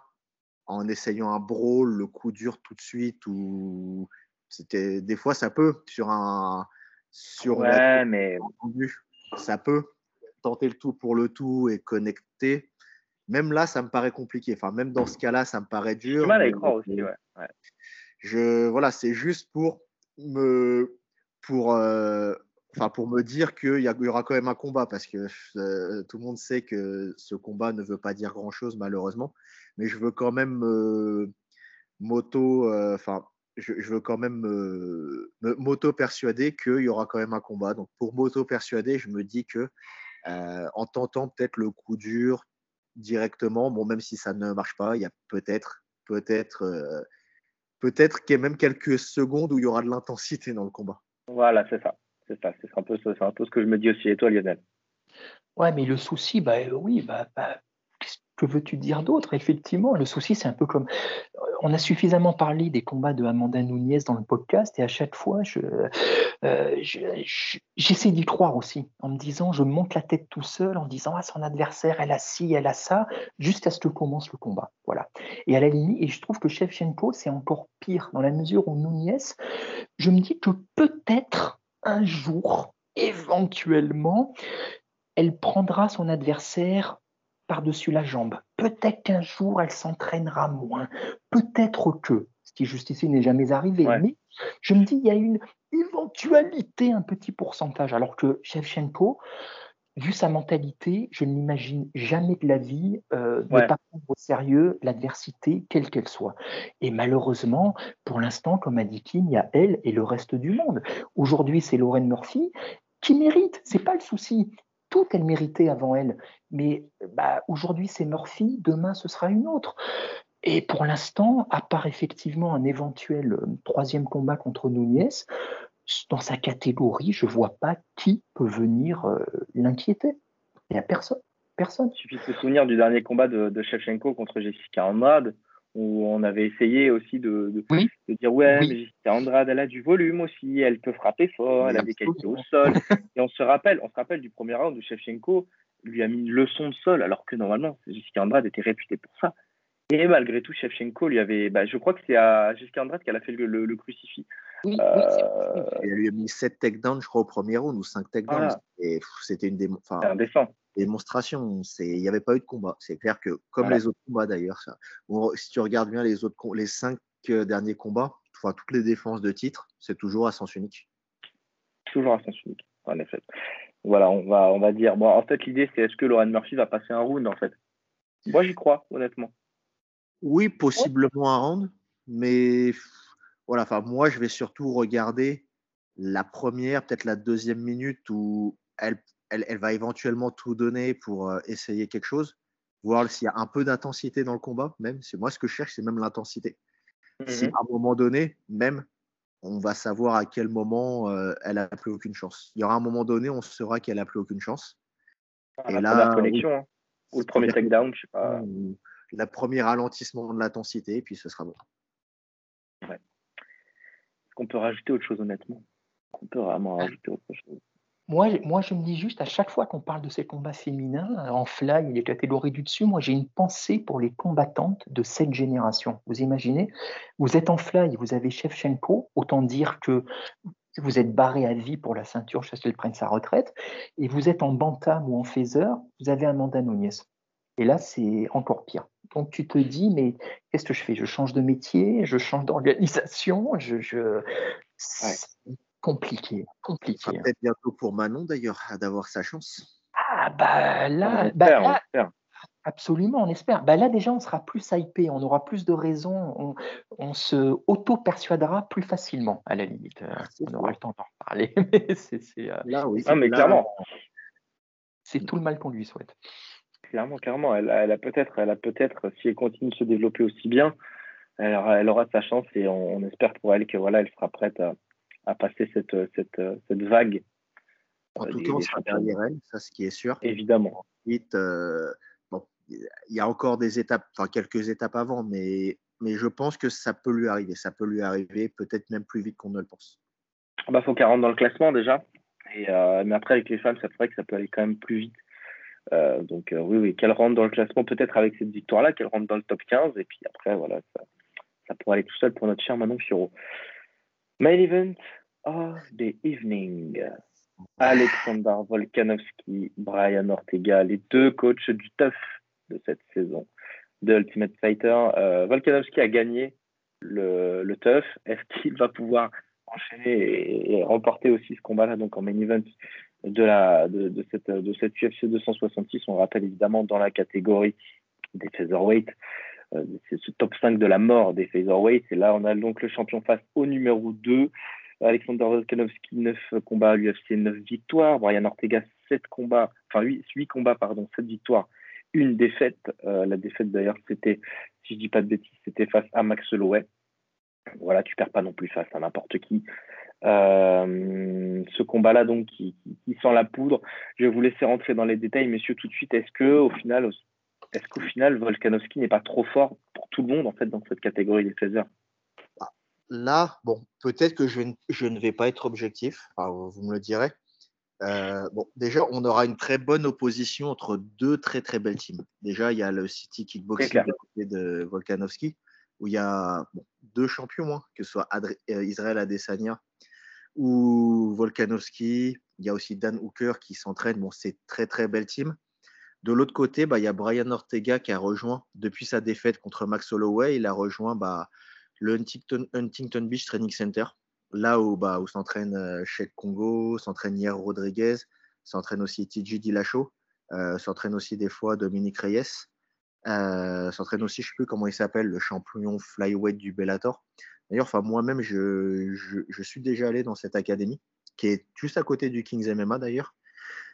en essayant un brawl, le coup dur tout de suite, ou c'était des fois ça peut sur un sur ouais, mais ça peut tenter le tout pour le tout et connecter. Même là, ça me paraît compliqué. Enfin, même dans ce cas-là, ça me paraît dur. mal à y croire aussi, ouais. Je voilà, c'est juste pour me pour euh, enfin pour me dire qu'il y, y, aura quand même un combat parce que euh, tout le monde sait que ce combat ne veut pas dire grand chose malheureusement mais je veux quand même euh, moto, enfin, je, veux quand même moto persuader qu'il y aura quand même un combat. Donc pour moto persuader, je me dis que euh, en tentant peut-être le coup dur directement, bon même si ça ne marche pas, il y a peut-être peut-être peut-être qu'il y a même quelques secondes où il y aura de l'intensité dans le combat. Voilà, c'est ça. C'est ça. C'est un, peu, un peu ce que je me dis aussi. Et toi, Lionel? Ouais, mais le souci, bah oui, bah, bah que veux-tu dire d'autre? Effectivement, le souci, c'est un peu comme. On a suffisamment parlé des combats de Amanda Nunez dans le podcast, et à chaque fois, je, euh, j'essaie d'y croire aussi, en me disant, je monte la tête tout seul, en disant, ah, son adversaire, elle a ci, elle a ça, jusqu'à ce que commence le combat. Voilà. Et à la limite, et je trouve que Shevchenko, c'est encore pire, dans la mesure où Nunez, je me dis que peut-être un jour, éventuellement, elle prendra son adversaire par-dessus la jambe. Peut-être qu'un jour, elle s'entraînera moins. Peut-être que, ce qui justifie n'est jamais arrivé, mais je me dis, il y a une éventualité, un petit pourcentage. Alors que Shevchenko, vu sa mentalité, je ne l'imagine jamais de la vie euh, ne pas prendre au sérieux l'adversité, quelle qu'elle soit. Et malheureusement, pour l'instant, comme a dit Kim, il y a elle et le reste du monde. Aujourd'hui, c'est Lauren Murphy qui mérite, c'est pas le souci tout elle méritait avant elle. Mais bah, aujourd'hui, c'est Murphy, demain, ce sera une autre. Et pour l'instant, à part effectivement un éventuel euh, troisième combat contre Nunez, dans sa catégorie, je ne vois pas qui peut venir euh, l'inquiéter. Il n'y a personne. Personne. Il suffit de se souvenir du dernier combat de, de Shevchenko contre Jessica Andrade, où on avait essayé aussi de, de, dire ouais, mais Jessica Andrade, elle a du volume aussi, elle peut frapper fort, elle a des qualités au sol. et on se rappelle, on se rappelle du premier round où Shevchenko lui a mis une leçon de sol, alors que normalement Jessica Andrade était réputée pour ça. Et malgré tout, Shevchenko lui avait, bah, je crois que c'est à Jessica Andrade qu'elle a fait le, le, crucifix. Oui, euh... Elle lui a mis 7 takedowns, je crois, au premier round ou 5 takedowns. Et c'était une démo. Démonstration. Il n'y avait pas eu de combat. C'est clair que, comme les autres combats d'ailleurs, si tu regardes bien les autres les cinq euh, derniers combats, enfin, toutes les défenses de titre, c'est toujours à sens unique. Toujours à sens unique, en effet. Voilà, on va, on va dire. Bon, en fait, l'idée, c'est est-ce que Lauren Murphy va passer un round, en fait? Moi, j'y crois, honnêtement. Oui, possiblement un round, mais voilà, enfin, moi, je vais surtout regarder la première, peut-être la deuxième minute où elle elle, va éventuellement tout donner pour euh, essayer quelque chose, voir s'il y a un peu d'intensité dans le combat, même. C'est moi ce que je cherche, c'est même l'intensité. Si mmh à un moment donné, même, on va savoir à quel moment euh, elle a plus aucune chance. Il y aura un moment donné, on saura qu'elle a plus aucune chance. Ah, et la là, connexion, hein. ou le premier takedown, je sais pas. La première ralentissement de l'intensité, et puis ce sera bon. Qu'on peut rajouter autre chose honnêtement On peut vraiment rajouter autre chose moi, moi, je me dis juste, à chaque fois qu'on parle de ces combats féminins, en fly et les catégories du dessus, moi, j'ai une pensée pour les combattantes de cette génération. Vous imaginez, vous êtes en fly, vous avez Shevchenko, autant dire que vous êtes barré à vie pour la ceinture jusqu'à ce qu'elle prenne sa retraite, et vous êtes en bantam ou en phaser, vous avez Amanda Nunez. Et là, c'est encore pire. Donc tu te dis, mais qu'est-ce que je fais? Je change de métier, je change d'organisation, je, je compliqué, compliqué. Hein. Peut-être bientôt pour Manon d'ailleurs d'avoir sa chance. Ah bah là, bah, absolument, on espère. Bah là déjà, on sera plus hypé, on aura plus de raisons, on, se auto-persuadera plus facilement à la limite. Euh, ah, on aura le temps d'en reparler. *laughs* c'est, euh, là, oui. Ah, mais clairement. C'est tout le mal qu'on lui souhaite. Clairement, clairement. Elle, a peut-être, elle a peut-être, si elle continue de se développer aussi bien, elle aura, elle aura sa chance et on, on, espère pour elle que voilà, elle sera prête à, à passer cette, cette, cette vague. En tout cas, on sera derrière elle, ça, ce qui est sûr. Évidemment. Ensuite, euh, bon, il y a encore des étapes, enfin quelques étapes avant, mais, mais je pense que ça peut lui arriver. Ça peut lui arriver peut-être même plus vite qu'on ne le pense. Il ah bah, faut qu'elle rentre dans le classement déjà. Et, euh, mais après, avec les femmes, ça pourrait que ça peut aller quand même plus vite. Euh, donc oui, oui, qu'elle rentre dans le classement peut-être avec cette victoire-là, qu'elle rentre dans le top 15. Et puis après, voilà, ça, ça pourrait aller tout seul pour notre cher Manon Firo. Main event of the evening. Alexander Volkanovski, Brian Ortega, les deux coachs du TUF de cette saison de Ultimate Fighter. Euh, Volkanovski a gagné le, le TUF. Est-ce qu'il va pouvoir enchaîner et, remporter aussi ce combat-là donc en main event de, la, de, de, cette, de cette UFC 266 On rappelle évidemment dans la catégorie des featherweight. Euh, c'est ce top 5 de la mort des featherweight. Et là, on a donc le champion face au numéro 2. Alexander Volkanovski, 9 combats à l'UFC, 9 victoires. Brian Ortega, 7 combats, enfin 8, 8 combats, pardon, 7 victoires, une défaite. Euh, la défaite d'ailleurs, c'était, si je dis pas de bêtises, c'était face à Max Holloway. Voilà, tu perds pas non plus face à n'importe qui. Euh, ce combat-là, donc, qui, sent la poudre. Je vais vous laisser rentrer dans les détails, messieurs, tout de suite. Est-ce que, au final, est-ce qu'au final, Volkanovski n'est pas trop fort pour tout le monde, en fait, dans cette catégorie des faiseurs? Bah, Là, bon, peut-être que je, je, ne vais pas être objectif, vous me le direz. Euh, bon, déjà, on aura une très bonne opposition entre deux très très belles teams. Déjà, il y a le City Kickboxing de côté de Volkanovski, où il y a deux champions, hein, que ce soit euh, Israël Adesanya ou Volkanovski. Il y a aussi Dan Hooker qui s'entraîne. Bon, c'est très très belle team. De l'autre côté, bah, il y a Brian Ortega qui a rejoint, depuis sa défaite contre Max Holloway, il a rejoint bah, le Huntington, Beach Training Center, là où, bah, où s'entraîne euh, Sheikh Congo, s'entraîne Hier Rodriguez, s'entraîne aussi TJ Dilacho, euh, s'entraîne aussi des fois Dominique Reyes, euh, s'entraîne aussi, je ne sais plus comment il s'appelle, le champion flyweight du Bellator. D'ailleurs, enfin, moi-même, je, je, suis déjà allé dans cette académie, qui est juste à côté du Kings MMA d'ailleurs.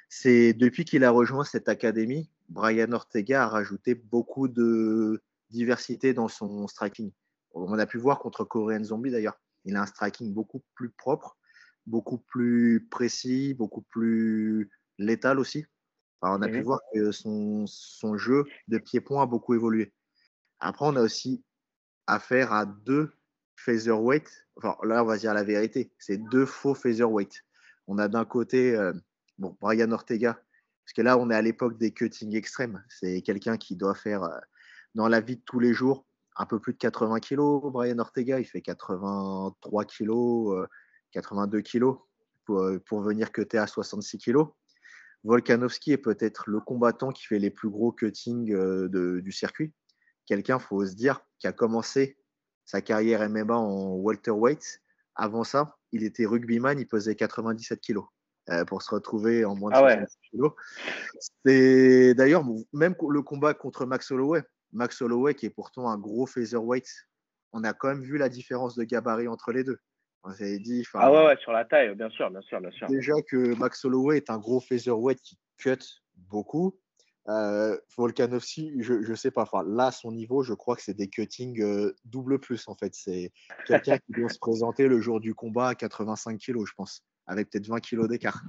C'est depuis qu'il a rejoint cette académie, Brian Ortega a rajouté beaucoup de diversité dans son striking. On a pu voir contre Korean Zombie d'ailleurs. Il a un striking beaucoup plus propre, beaucoup plus précis, beaucoup plus létal aussi. on a pu voir que son, son jeu de pied-point a beaucoup évolué. Après, on a aussi affaire à deux featherweight. Enfin, là, on va dire la vérité. C'est deux faux featherweight. On a d'un côté euh, bon, Brian Ortega, parce que là, on est à l'époque des cutting extrêmes. C'est quelqu'un qui doit faire euh, dans la vie de tous les jours un peu plus de 80 kilos. Brian Ortega, il fait 83 kilos, 82 euh, kilos pour, venir cutter à 66 kilos. Volkanovski est peut-être le combattant qui fait les plus gros cuttings du circuit. Quelqu'un, faut se dire, qui a commencé sa carrière MMA en welterweight. Avant ça, il était rugbyman, il pesait 97 kilos. Euh, pour se retrouver en moins de ah kilos. C'est d'ailleurs même le combat contre Max Holloway. Max Holloway, qui est pourtant un gros featherweight, on a quand même vu la différence de gabarit entre les deux. On dit, ah ouais, sur la taille, bien sûr, bien sûr, bien sûr. Déjà que Max Holloway est un gros featherweight qui cut beaucoup. Euh, Volkanovski, je ne sais pas. Enfin, là, son niveau, je crois que c'est des cuttings euh, double plus en fait. C'est quelqu'un qui doit se présenter le jour du combat à 85 kilos, je pense avec peut-être 20 kilos d'écart.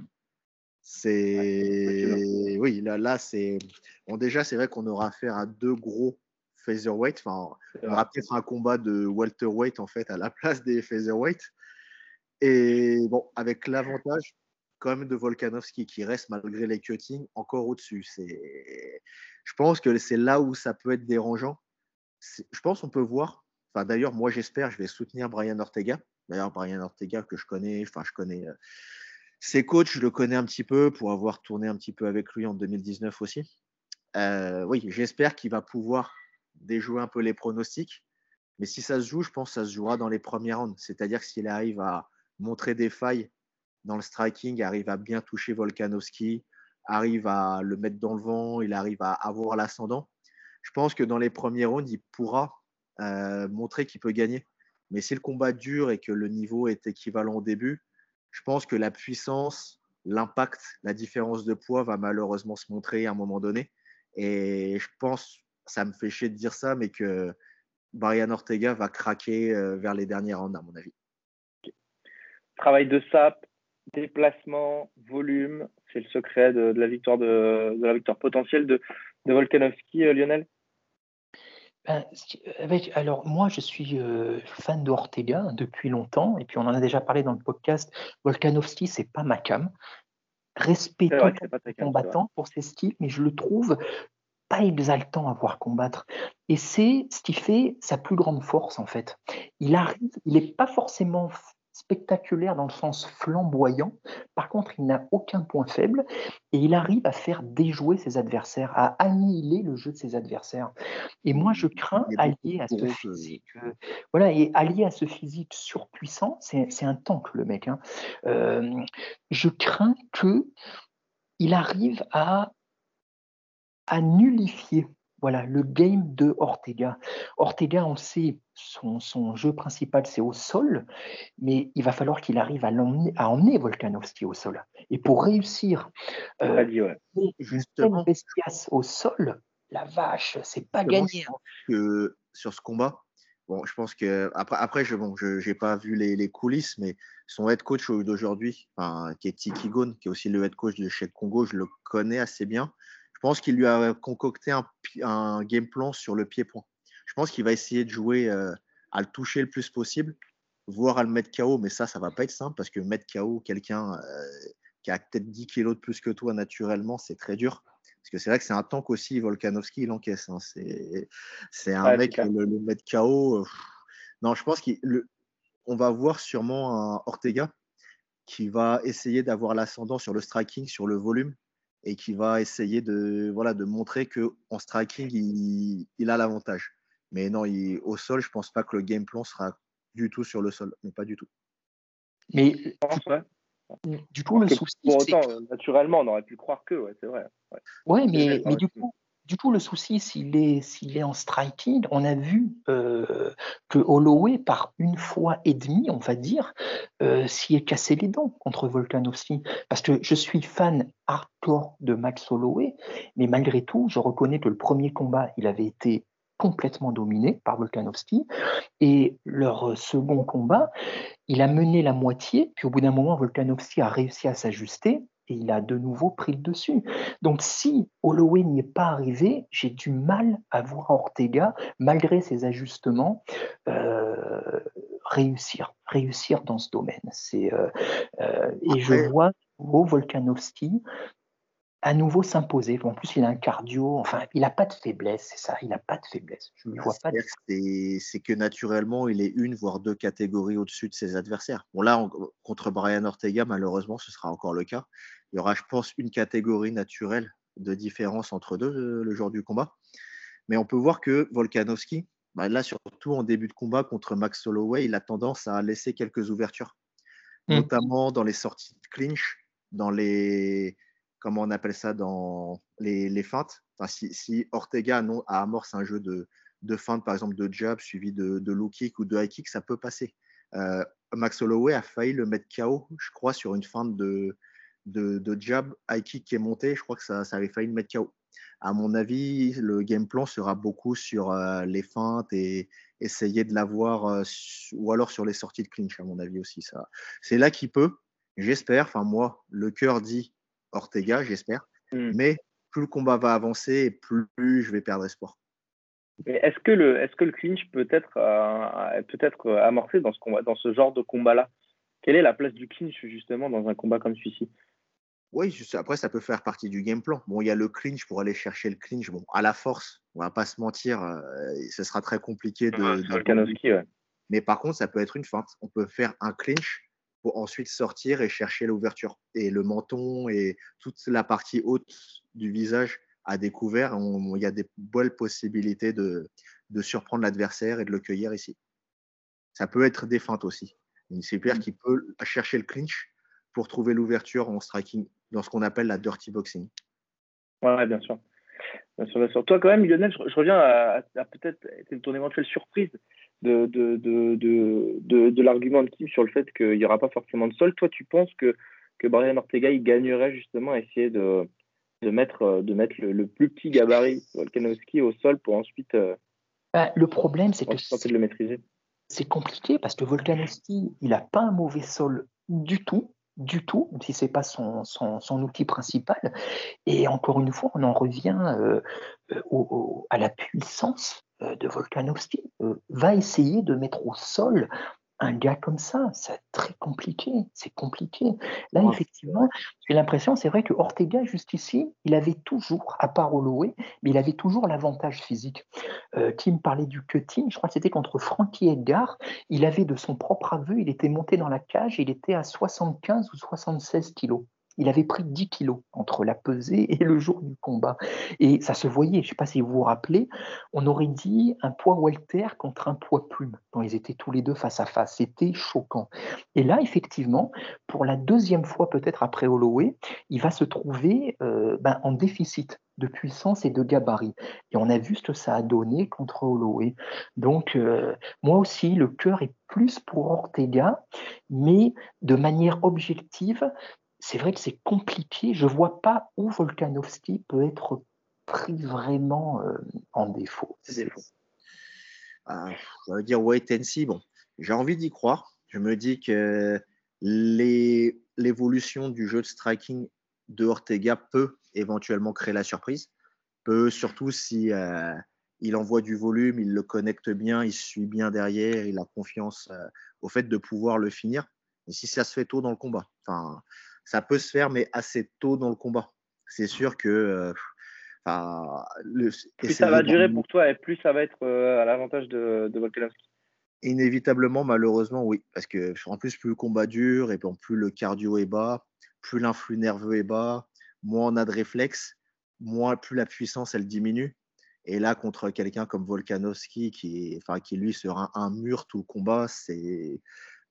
C'est oui, là, là c'est bon. Déjà, c'est vrai qu'on aura affaire à deux gros featherweight. Enfin, on aura peut-être un combat de welterweight en fait à la place des featherweight. Et bon, avec l'avantage quand même de Volkanovski qui reste malgré les cuttings encore au-dessus. C'est, je pense que c'est là où ça peut être dérangeant. Je pense qu'on peut voir. Enfin, d'ailleurs, moi j'espère, je vais soutenir Brian Ortega D'ailleurs, Brian Ortega, que je connais, enfin, je connais euh, ses coachs, je le connais un petit peu pour avoir tourné un petit peu avec lui en 2019 aussi. Euh, oui, j'espère qu'il va pouvoir déjouer un peu les pronostics. Mais si ça se joue, je pense que ça se jouera dans les premières rounds. C'est-à-dire que s'il arrive à montrer des failles dans le striking, arrive à bien toucher Volkanovski, arrive à le mettre dans le vent, il arrive à avoir l'ascendant, je pense que dans les premiers rounds, il pourra euh, montrer qu'il peut gagner. Mais si le combat dure et que le niveau est équivalent au début, je pense que la puissance, l'impact, la différence de poids va malheureusement se montrer à un moment donné. Et je pense, ça me fait chier de dire ça, mais que Brian Ortega va craquer euh, vers les dernières rounds, à mon avis. Travail de SAP, déplacement, volume, c'est le secret de, la victoire de, la victoire potentielle de, de Volkanovski, euh, Lionel? Ben, alors moi, je suis fan d'Ortega depuis longtemps, et puis on en a déjà parlé dans le podcast. Volkanovski, c'est pas ma cam. Respectons le combattant pour ses styles, mais je le trouve pas exaltant à voir combattre. Et c'est ce qui fait sa plus grande force en fait. Il arrive, il n'est pas forcément spectaculaire dans le sens flamboyant. Par contre, il n'a aucun point faible et il arrive à faire déjouer ses adversaires, à annihiler le jeu de ses adversaires. Et moi, je crains allié à ce physique. Euh, voilà, et allié à ce physique surpuissant, c'est un tank le mec. Hein. Euh, je crains que il arrive à à nullifier voilà, le game de Ortega. Ortega, on sait, son, jeu principal, c'est au sol, mais il va falloir qu'il arrive à, emmener, à emmener Volkanovski au sol. Et pour réussir euh, ouais. justement au sol, la vache, c'est pas gagné. Que sur ce combat, Bon, je pense que après, après je bon, je n'ai pas vu les, les, coulisses, mais son head coach d'aujourd'hui, enfin, qui est Tiki Gon, qui est aussi le head coach de chez Congo, je le connais assez bien. Je pense qu'il lui a concocté un, un, game plan sur le pied-point. Je pense qu'il va essayer de jouer euh, à le toucher le plus possible, voire à le mettre KO, mais ça, ça va pas être simple parce que mettre KO quelqu'un euh, qui a peut-être 10 kilos de plus que toi naturellement, c'est très dur. Parce que c'est vrai que c'est un tank aussi, Volkanovski, il encaisse. Hein. C'est un mec, le, le, mettre KO. non, je pense qu'on va voir sûrement un Ortega qui va essayer d'avoir l'ascendant sur le striking, sur le volume, et qui va essayer de, voilà, de montrer qu'en striking, il, il a l'avantage. Mais non, il, au sol, je pense pas que le game plan sera du tout sur le sol, mais pas du tout. Mais du coup, le souci. Pour autant, naturellement, on aurait pu croire que, ouais, c'est vrai. Ouais, mais, mais du coup, du coup, le souci, s'il est, s'il est en striking, on a vu euh, que Holloway, par une fois et demie, on va dire, euh, s'y est cassé les dents contre Volkanovski. Parce que je suis fan hardcore de Max Holloway, mais malgré tout, je reconnais que le premier combat, il avait été complètement dominé par Volkanovski. Et leur second combat, il a mené la moitié, puis au bout d'un moment, Volkanovski a réussi à s'ajuster et il a de nouveau pris le dessus. Donc si Holloway n'y est pas arrivé, j'ai du mal à voir Ortega, malgré ses ajustements, euh, réussir, réussir dans ce domaine. C'est euh, euh, et je vois Volkanovski à nouveau s'imposer. En plus, il a un cardio, enfin, il n'a pas de faiblesse, c'est ça, il n'a pas de faiblesse. Je ne vois pas. C'est que naturellement, il est une, voire deux catégories au-dessus de ses adversaires. Bon, là, contre Brian Ortega, malheureusement, ce sera encore le cas. Il y aura, je pense, une catégorie naturelle de différence entre deux euh, le jour du combat. Mais on peut voir que Volkanovski, bah, là, surtout en début de combat contre Max Holloway, il a tendance à laisser quelques ouvertures, mmh. notamment dans les sorties de clinch, dans les comment on appelle ça dans les, les feintes. si, Ortega non, a amorce un jeu de, de feinte, par exemple de jab suivi de, de low kick ou de high kick, ça peut passer. Euh, Max Holloway a failli le mettre KO, je crois, sur une feinte de, de, de, jab high kick qui est monté. Je crois que ça, ça avait failli le mettre KO. À mon avis, le game plan sera beaucoup sur euh, les feintes et essayer de l'avoir, euh, ou alors sur les sorties de clinch, à mon avis aussi. Ça. C'est là qu'il peut, j'espère. Enfin, moi, le cœur dit Ortega, j'espère. Hmm. Mais plus le combat va avancer et plus je vais perdre espoir. Est-ce que le est-ce que le clinch peut être euh, peut être euh, amorcé dans ce combat, dans ce genre de combat là Quelle est la place du clinch justement dans un combat comme celui-ci? Oui, après ça peut faire partie du game plan. Bon, il y a le clinch pour aller chercher le clinch. Bon, à la force, on va pas se mentir, euh, ce sera très compliqué de. Ouais, Mais par contre, ça peut être une feinte. On peut faire un clinch pour ensuite sortir et chercher l'ouverture. Et le menton et toute la partie haute du visage à découvert, il y a des belles possibilités de, de surprendre l'adversaire et de le cueillir ici. Ça peut être des feintes aussi. Une CPR mmh. qui peut chercher le clinch pour trouver l'ouverture en striking dans ce qu'on appelle la dirty boxing. Ouais, bien sûr. Bien sûr, bien sûr. Toi, quand même, Lionel, je, reviens à, à peut-être ton éventuelle surprise de, de, de, de, de l'argument de Kim sur le fait qu'il n'y aura pas forcément de sol. Toi, tu penses que, que Brian Ortega, il gagnerait justement à essayer de, de mettre, de mettre le, plus petit gabarit Volkanovski au sol pour ensuite. Euh, bah, le problème, c'est que. de le maîtriser? C'est compliqué parce que Volkanovski, il n'a pas un mauvais sol du tout du tout, même si ce n'est pas son, son, son, outil principal. Et encore une fois, on en revient euh, euh, au, à la puissance euh, de Volkanovski. va essayer de mettre au sol un gars comme ça, c'est très compliqué, c'est compliqué. Là, effectivement, j'ai l'impression, c'est vrai que Ortega, juste ici, il avait toujours, à part Holloway, mais il avait toujours l'avantage physique. Euh, Tim parlait du cutting, je crois que c'était contre Frankie Edgar, il avait de son propre aveu, il était monté dans la cage, il était à 75 ou 76 kilos il avait pris 10 kilos entre la pesée et le jour du combat. Et ça se voyait, je ne sais pas si vous vous rappelez, on aurait dit un poids welter contre un poids plume, quand ils étaient tous les deux face à face. C'était choquant. Et là, effectivement, pour la deuxième fois peut-être après Holloway, il va se trouver euh, ben, en déficit de puissance et de gabarit. Et on a vu ce que ça a donné contre Holloway. Donc, euh, moi aussi, le cœur est plus pour Ortega, mais de manière objective, c'est vrai que c'est compliqué. Je ne vois pas où Volkanovski peut être pris vraiment euh, en défaut. défaut. ah, je vais dire wait and see. Bon, j'ai envie d'y croire. Je me dis que l'évolution du jeu de striking de Ortega peut éventuellement créer la surprise. Peut surtout si euh, il envoie du volume, il le connecte bien, il suit bien derrière, il a confiance euh, au fait de pouvoir le finir. Et si ça se fait tôt dans le combat, ça peut se faire, mais assez tôt dans le combat. C'est sûr que. Euh, le, plus ça va durer pour toi et plus ça va être à l'avantage de, de Volkanovski. Inévitablement, malheureusement, oui. Parce que en plus, plus le combat dure et plus le cardio est bas, plus l'influx nerveux est bas, moins on a de réflexes, moins plus la puissance elle diminue. Et là, contre quelqu'un comme Volkanovski, qui, enfin, qui lui sera un, mur tout le combat, c'est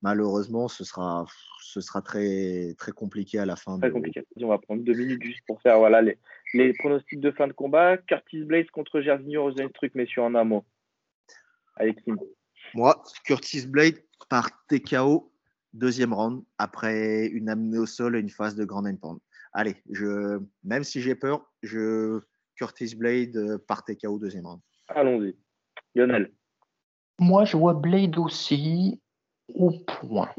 malheureusement, ce sera, ce sera très, très compliqué à la fin. Très compliqué. On va prendre deux minutes juste pour faire voilà, les, les pronostics de fin de combat. Curtis Blaze contre Jairzinho truc, messieurs, en un mot. Avec Kim. Moi, Curtis Blade par TKO, deuxième round, après une amenée au sol et une phase de grand pound. Allez, je, même si j'ai peur, je Curtis Blade euh, par TKO, deuxième round. Allons-y. Lionel. Moi, je vois Blade aussi au point.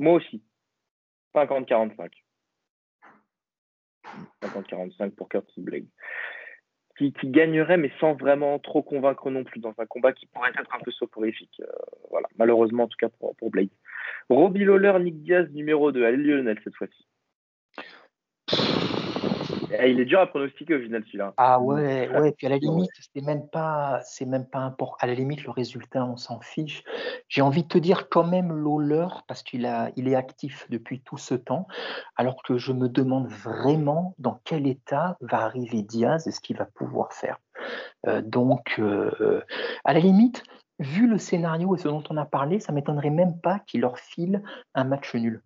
Moi aussi. 50-45. 50-45 pour Curtis Blade qui, gagnerait, mais sans vraiment trop convaincre non plus, dans un combat qui pourrait être un peu soporifique. Euh, voilà, malheureusement, en tout cas pour, pour Blade. Robbie Lawler, Nick Diaz, numéro 2. Allez, Lionel, cette fois-ci. Eh, il est dur à pronostiquer au final celui-là. Ah ouais, ouais. Puis à la limite, c'est même pas, c'est même pas important. À la limite, le résultat, on s'en fiche. J'ai envie de te dire quand même Lawler parce qu'il a, il est actif depuis tout ce temps. Alors que je me demande vraiment dans quel état va arriver Diaz et ce qu'il va pouvoir faire. Euh, donc, euh, à la limite, vu le scénario et ce dont on a parlé, ça m'étonnerait même pas qu'il leur file un match nul.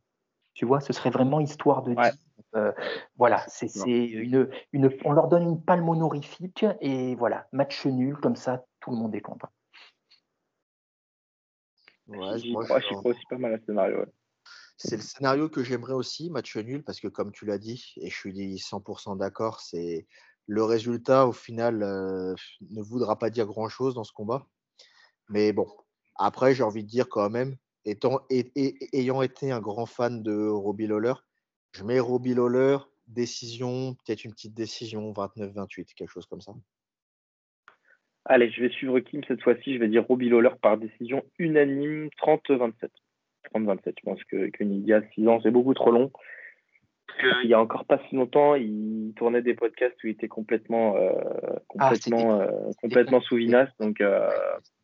Tu vois, ce serait vraiment histoire de dire euh, voilà, c'est une, une, on leur donne une palme honorifique et voilà, match nul, comme ça, tout le monde est content. Ouais, moi, je suis aussi pas mal à scénario. C'est le scénario que j'aimerais aussi, match nul, parce que comme tu l'as dit, et je suis 100% d'accord, c'est le résultat au final euh, ne voudra pas dire grand-chose dans ce combat. Mais bon, après, j'ai envie de dire quand même, étant, et, ayant été un grand fan de Robbie Lawler, je mets Robbie Lawler, décision, peut-être une petite décision, 29-28, quelque chose comme ça. Allez, je vais suivre Kim cette fois-ci. Je vais dire Robbie Lawler par décision unanime, 30-27. 30-27. Je pense que, que Nidia, 6 ans, c'est beaucoup trop long. Il n'y a encore pas si longtemps, il tournait des podcasts où il était complètement, euh, ah, complètement, euh, complètement sous vinasse. Donc, euh,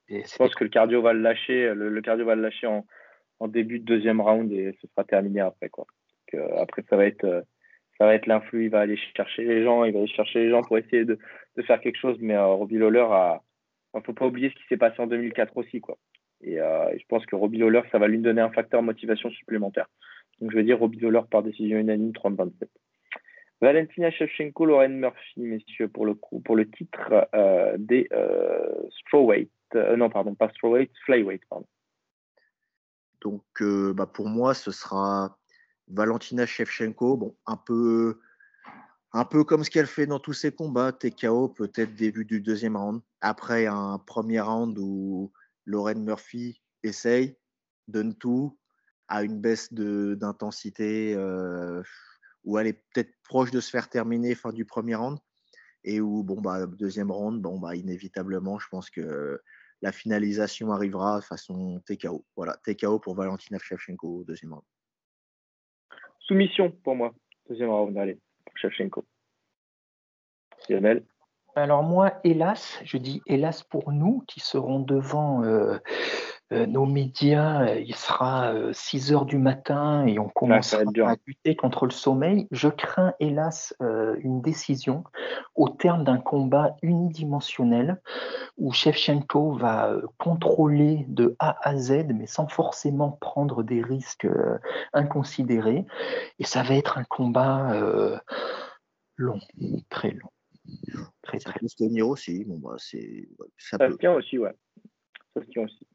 je pense que le cardio va le lâcher. Le, cardio va le lâcher en, en, début de deuxième round et ce sera terminé après. Quoi après, ça va être euh, ça va être l'influx, il va aller chercher les gens, il va aller chercher les gens pour essayer de, de faire quelque chose. Mais euh, Robbie Lawler a, il faut pas oublier ce qui s'est passé en 2004 aussi, quoi. Et euh, je pense que Robbie Lawler, ça va lui donner un facteur motivation supplémentaire. Donc je vais dire Robbie Lawler par décision unanime 30-27. Valentina Shevchenko, Lauren Murphy, messieurs, pour le coup, pour le titre des strawweight, non pardon, pas strawweight, flyweight, pardon. Donc bah, pour moi, ce sera Valentina Shevchenko, bon, un peu, un peu comme ce qu'elle fait dans tous ses combats, TKO peut-être début du deuxième round. Après un premier round où Lauren Murphy essaye, donne tout, a une baisse d'intensité euh, où elle est peut-être proche de se faire terminer fin du premier round et où bon bah deuxième round bon bah inévitablement je pense que la finalisation arrivera façon TKO. Voilà, TKO pour Valentina Shevchenko deuxième round. Soumission pour moi. Deuxième round, allez, pour. Lionel Alors moi, hélas, je dis hélas pour nous qui serons devant euh, euh, nos médias, euh, il sera 6 heures du matin et on commence à lutter contre le sommeil. Je crains hélas une décision au terme d'un combat unidimensionnel où Shevchenko va contrôler de A à Z, mais sans forcément prendre des risques inconsidérés. Et ça va être un combat long, très long. Très, très ça peut aussi. Bon, bah, ça, ça tient aussi, ouais. Ça tient aussi.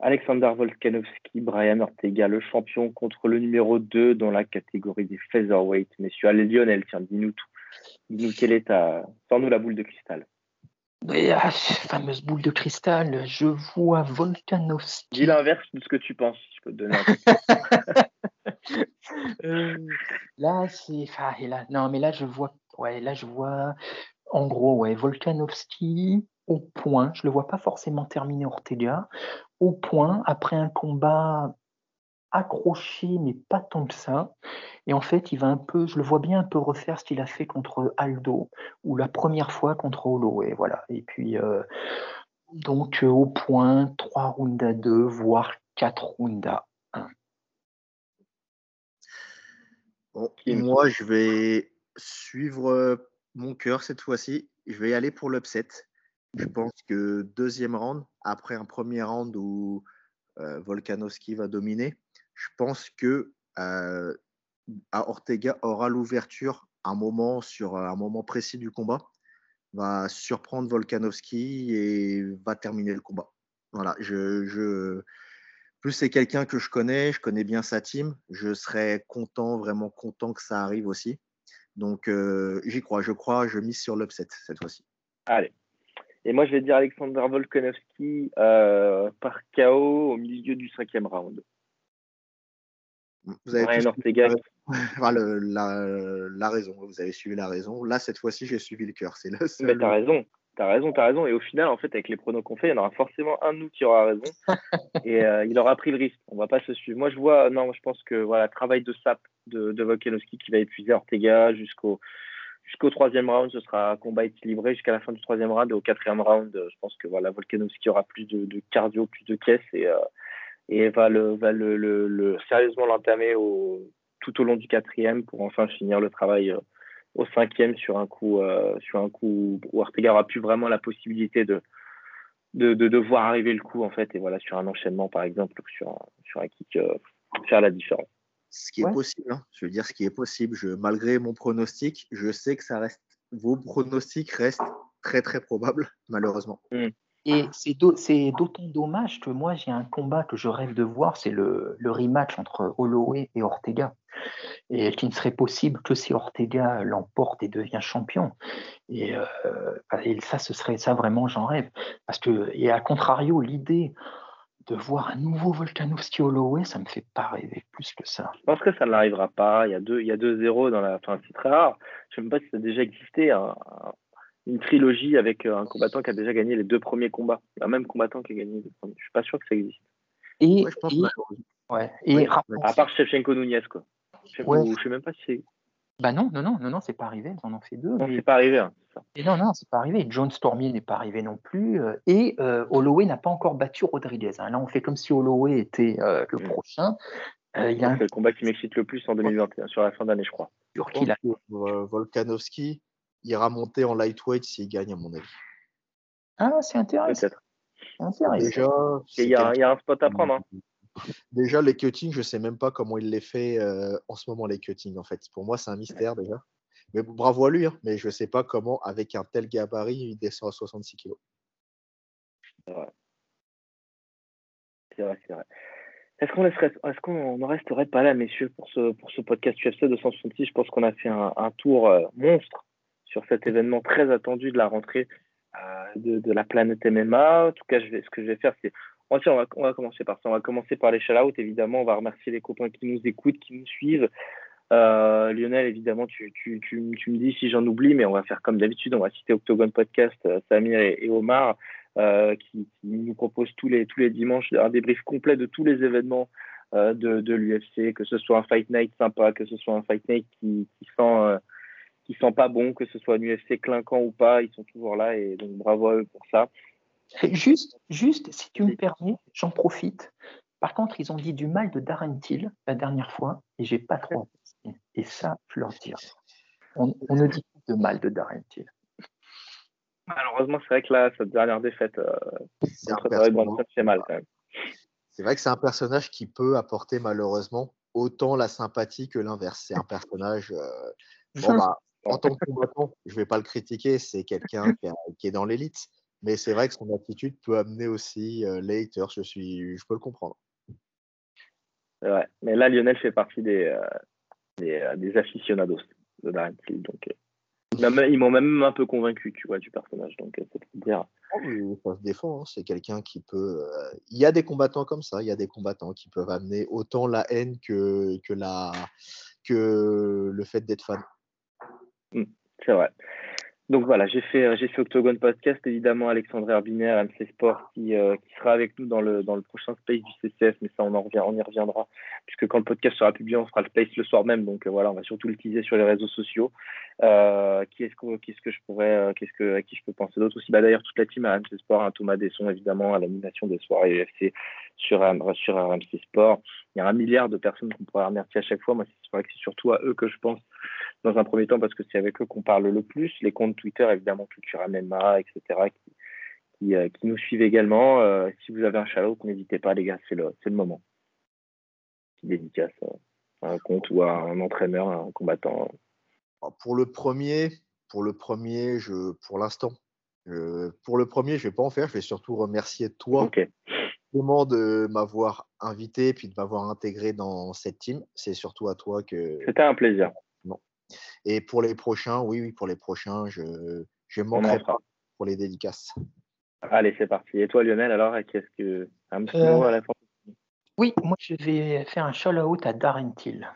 Alexander Volkanovski, Brian Ortega, le champion contre le numéro 2 dans la catégorie des featherweight. Messieurs, allez Lionel, tiens, dis-nous tout. Dis-nous quelle est ta... Sors-nous la boule de cristal. ah, fameuse boule de cristal, je vois Volkanovski. Dis l'inverse de ce que tu penses, je peux te donner *laughs* euh, là, c'est. Ah, là, non, mais là, je vois. Ouais, là, je vois. En gros, ouais, Volkanovski au point. Je le vois pas forcément terminer Ortega. Au point, après un combat accroché, mais pas tant que ça. Et en fait, il va un peu, je le vois bien un peu refaire ce qu'il a fait contre Aldo, ou la première fois contre Holloway, voilà. Et puis, euh, donc, euh, au point, 3 rounds à 2, voire 4 rounds à 1. Bon, moi, je vais suivre mon cœur cette fois-ci. Je vais aller pour l'upset. Je pense que deuxième round, après un premier round où Volkanovski va dominer, je pense que Ortega aura l'ouverture un moment sur un moment précis du combat, va surprendre Volkanovski et va terminer le combat. Voilà, je, plus c'est quelqu'un que je connais, je connais bien sa team, je serais content, vraiment content que ça arrive aussi. Donc j'y crois, je crois, je mise sur l'upset cette fois-ci. Allez. Et moi je vais dire Alexander Volkanovski euh, par KO au milieu du cinquième round. Vous avez *laughs* la, raison, vous avez suivi la raison. Là, cette fois-ci, j'ai suivi le cœur. C'est le seul... Mais t'as raison, t'as raison, t'as raison. Et au final, en fait, avec les pronos qu'on fait, il y en aura forcément un de nous qui aura raison. *laughs* et euh, il aura pris le risque. On va pas se suivre. Moi, je vois, non, je pense que voilà, travail de sap de, de Volkanovski qui va épuiser Ortega jusqu'au jusqu'au troisième round, ce sera combat équilibré jusqu'à la fin du troisième round. Et au quatrième round, je pense que voilà, Volkanovski aura plus de, cardio, plus de caisse et, euh, et va le, va le, sérieusement l'entamer tout au long du quatrième pour enfin finir le travail euh, au cinquième sur un coup, euh, sur un coup où Ortega aura plus vraiment la possibilité de, de, voir arriver le coup en fait et voilà sur un enchaînement par exemple ou sur un, sur un kick euh, faire la différence. Ce qui est possible, hein. je veux dire ce qui est possible. Je, malgré mon pronostic, je sais que ça reste, vos pronostics restent très très probables malheureusement. Mmh. Et c'est d'autant dommage que moi, j'ai un combat que je rêve de voir, c'est le, rematch entre Holloway et Ortega, et qui ne serait possible que si Ortega l'emporte et devient champion. Et, euh, ça, ce serait ça vraiment, j'en rêve. Parce que, et à contrario, l'idée de voir un nouveau Volkanovski Holloway, ça me fait pas rêver plus que ça. Je pense que ça n'arrivera pas. Il y a deux, il y a deux zéros dans la. Enfin, c'est très rare. Je ne sais même pas si ça a déjà existé une trilogie avec euh, un combattant qui a déjà gagné les deux premiers combats. Un même combattant qui a gagné les deux premiers. Je suis pas sûr que ça existe. Et, je pense ouais, et à part Shevchenko Nunez, quoi. Je ne sais même pas si c'est. Bah non, non, non, non, non, c'est pas arrivé. Ils en ont fait deux. Non, c'est pas arrivé. Hein, et non, non, c'est pas arrivé. John Stormy n'est pas arrivé non plus. Euh, et euh, Holloway n'a pas encore battu Rodriguez. Hein. Là, on fait comme si Holloway était le mm. prochain. il y a un... C'est le combat qui m'excite le plus en 2021, sur la fin d'année, je crois. Sur qui Volkanovski, ira monter en lightweight s'il gagne, à mon avis. Ah, c'est intéressant. Déjà, il y, a un spot à prendre. Hein. Déjà, les cuttings, je ne sais même pas comment il les fait euh, en ce moment, les cuttings, en fait. Pour moi, c'est un mystère déjà. Mais bravo à lui, hein. mais je ne sais pas comment, avec un tel gabarit, il descend à 66 kg. C'est vrai. C'est vrai, c'est vrai. Est-ce qu'on est ne resterait pas là, messieurs, pour ce, pour ce podcast UFC 266 Je pense qu'on a fait un, tour euh, monstre sur cet événement très attendu de la rentrée euh, de, la planète MMA. En tout cas, ce que je vais faire, c'est. On va, commencer par ça. On va commencer par les shout évidemment. On va remercier les copains qui nous écoutent, qui nous suivent. Euh, Lionel, évidemment, tu, me dis si j'en oublie, mais on va faire comme d'habitude. On va citer Octogone Podcast, euh, Samir et, Omar, qui, nous proposent tous les, dimanches un débrief complet de tous les événements de, l'UFC, que ce soit un Fight Night sympa, que ce soit un Fight Night qui, qui sent pas bons, que ce soit un UFC clinquant ou pas, ils sont toujours là et donc bravo à eux pour ça. Juste, juste, si tu me permets, j'en profite. Par contre, ils ont dit du mal de Darren Till la dernière fois et j'ai pas trop apprécié. Et ça, je leur dis. On, ne dit pas de mal de Darren Till. Malheureusement, c'est vrai que là, cette dernière défaite euh, c'est mal quand même. C'est vrai que c'est un personnage qui peut apporter malheureusement autant la sympathie que l'inverse. C'est un personnage. Euh, bon, *laughs* bah, en tant que combattant, je ne vais pas le critiquer, c'est quelqu'un qui, est dans l'élite. Mais c'est vrai que son attitude peut amener aussi euh, les haters, je, suis, je peux le comprendre. Ouais, mais là, Lionel fait partie des, euh, des, euh, des, aficionados de Darren Donc, Ils m'ont même un peu convaincu, tu vois, du personnage. Donc, c'est dire. Oh, ça se défend, hein. c'est quelqu'un qui peut. Il y a des combattants comme ça, il y a des combattants qui peuvent amener autant la haine que, que, la... que le fait d'être fan. Mmh, c'est vrai. Donc voilà, j'ai fait, euh, j'ai fait Octogone Podcast, évidemment, Alexandre Herbiner, MC Sport, qui, euh, qui, sera avec nous dans le, dans le prochain space du CCF, mais ça, on, en revient, on y reviendra, puisque quand le podcast sera publié, on fera le space le soir même, donc euh, voilà, on va surtout l'utiliser sur les réseaux sociaux. qui est-ce que, qu'est-ce que je pourrais, qu'est-ce que, à qui je peux penser d'autre aussi? Bah, D'ailleurs, toute la team à MC Sport, hein, Thomas Desson, évidemment, à l'animation des soirées UFC sur, sur RMC Sport. Il y a un milliard de personnes qu'on pourrait remercier à chaque fois. Moi, c'est vrai que c'est surtout à eux que je pense dans un premier temps parce que c'est avec eux qu'on parle le plus. Les comptes Twitter, évidemment, Culture MMA, etc., qui, qui, euh, qui, nous suivent également. Euh, si vous avez un shout n'hésitez pas, les gars, c'est le, le moment. Qui dédicace euh, à un compte ou à un entraîneur, à un combattant. Pour le premier, pour le premier, je, pour l'instant, pour le premier, je vais pas en faire. Je vais surtout remercier toi. Okay. de m'avoir invité et puis de m'avoir intégré dans cette team. C'est surtout à toi que. C'était un plaisir. Et pour les prochains, oui, oui, pour les prochains, je je manquerai pas pour les dédicaces. Allez, c'est parti. Et toi, Lionel, alors, qu'est-ce que un petit mot à la fin? Oui, moi, je vais faire un shout-out à Darren Till.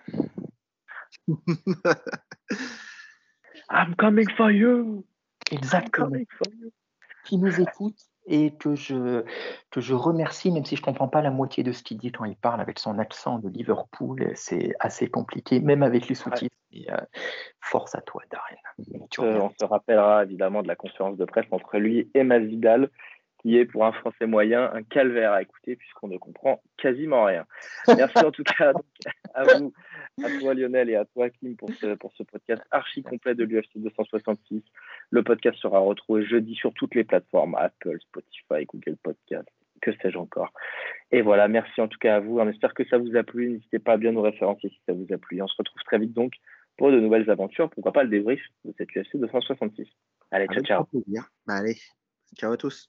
*laughs* I'm coming for you. Exactement. I'm coming for you. Qui nous écoute et que je, que je remercie, même si je ne comprends pas la moitié de ce qu'il dit quand il parle avec son accent de Liverpool. C'est assez compliqué, même avec les sous-titres. Euh, force à toi, Darren. Euh, on se rappellera évidemment de la conférence de presse entre lui et Masvidal, qui est pour un Français moyen un calvaire à écouter puisqu'on ne comprend quasiment rien. Merci en tout cas à vous, à toi Lionel et à toi Kim pour ce, pour ce podcast archi complet de l'UFC 266. Le podcast sera retrouvé jeudi sur toutes les plateformes Apple, Spotify, Google Podcast, que sais-je encore. Et voilà, merci en tout cas à vous. On espère que ça vous a plu. N'hésitez pas à bien nous référencer si ça vous a plu. On se retrouve très vite donc pour de nouvelles aventures. Pourquoi pas le débrief de cette UFC 266. Allez, ciao, ciao. Bah, allez, ciao à tous.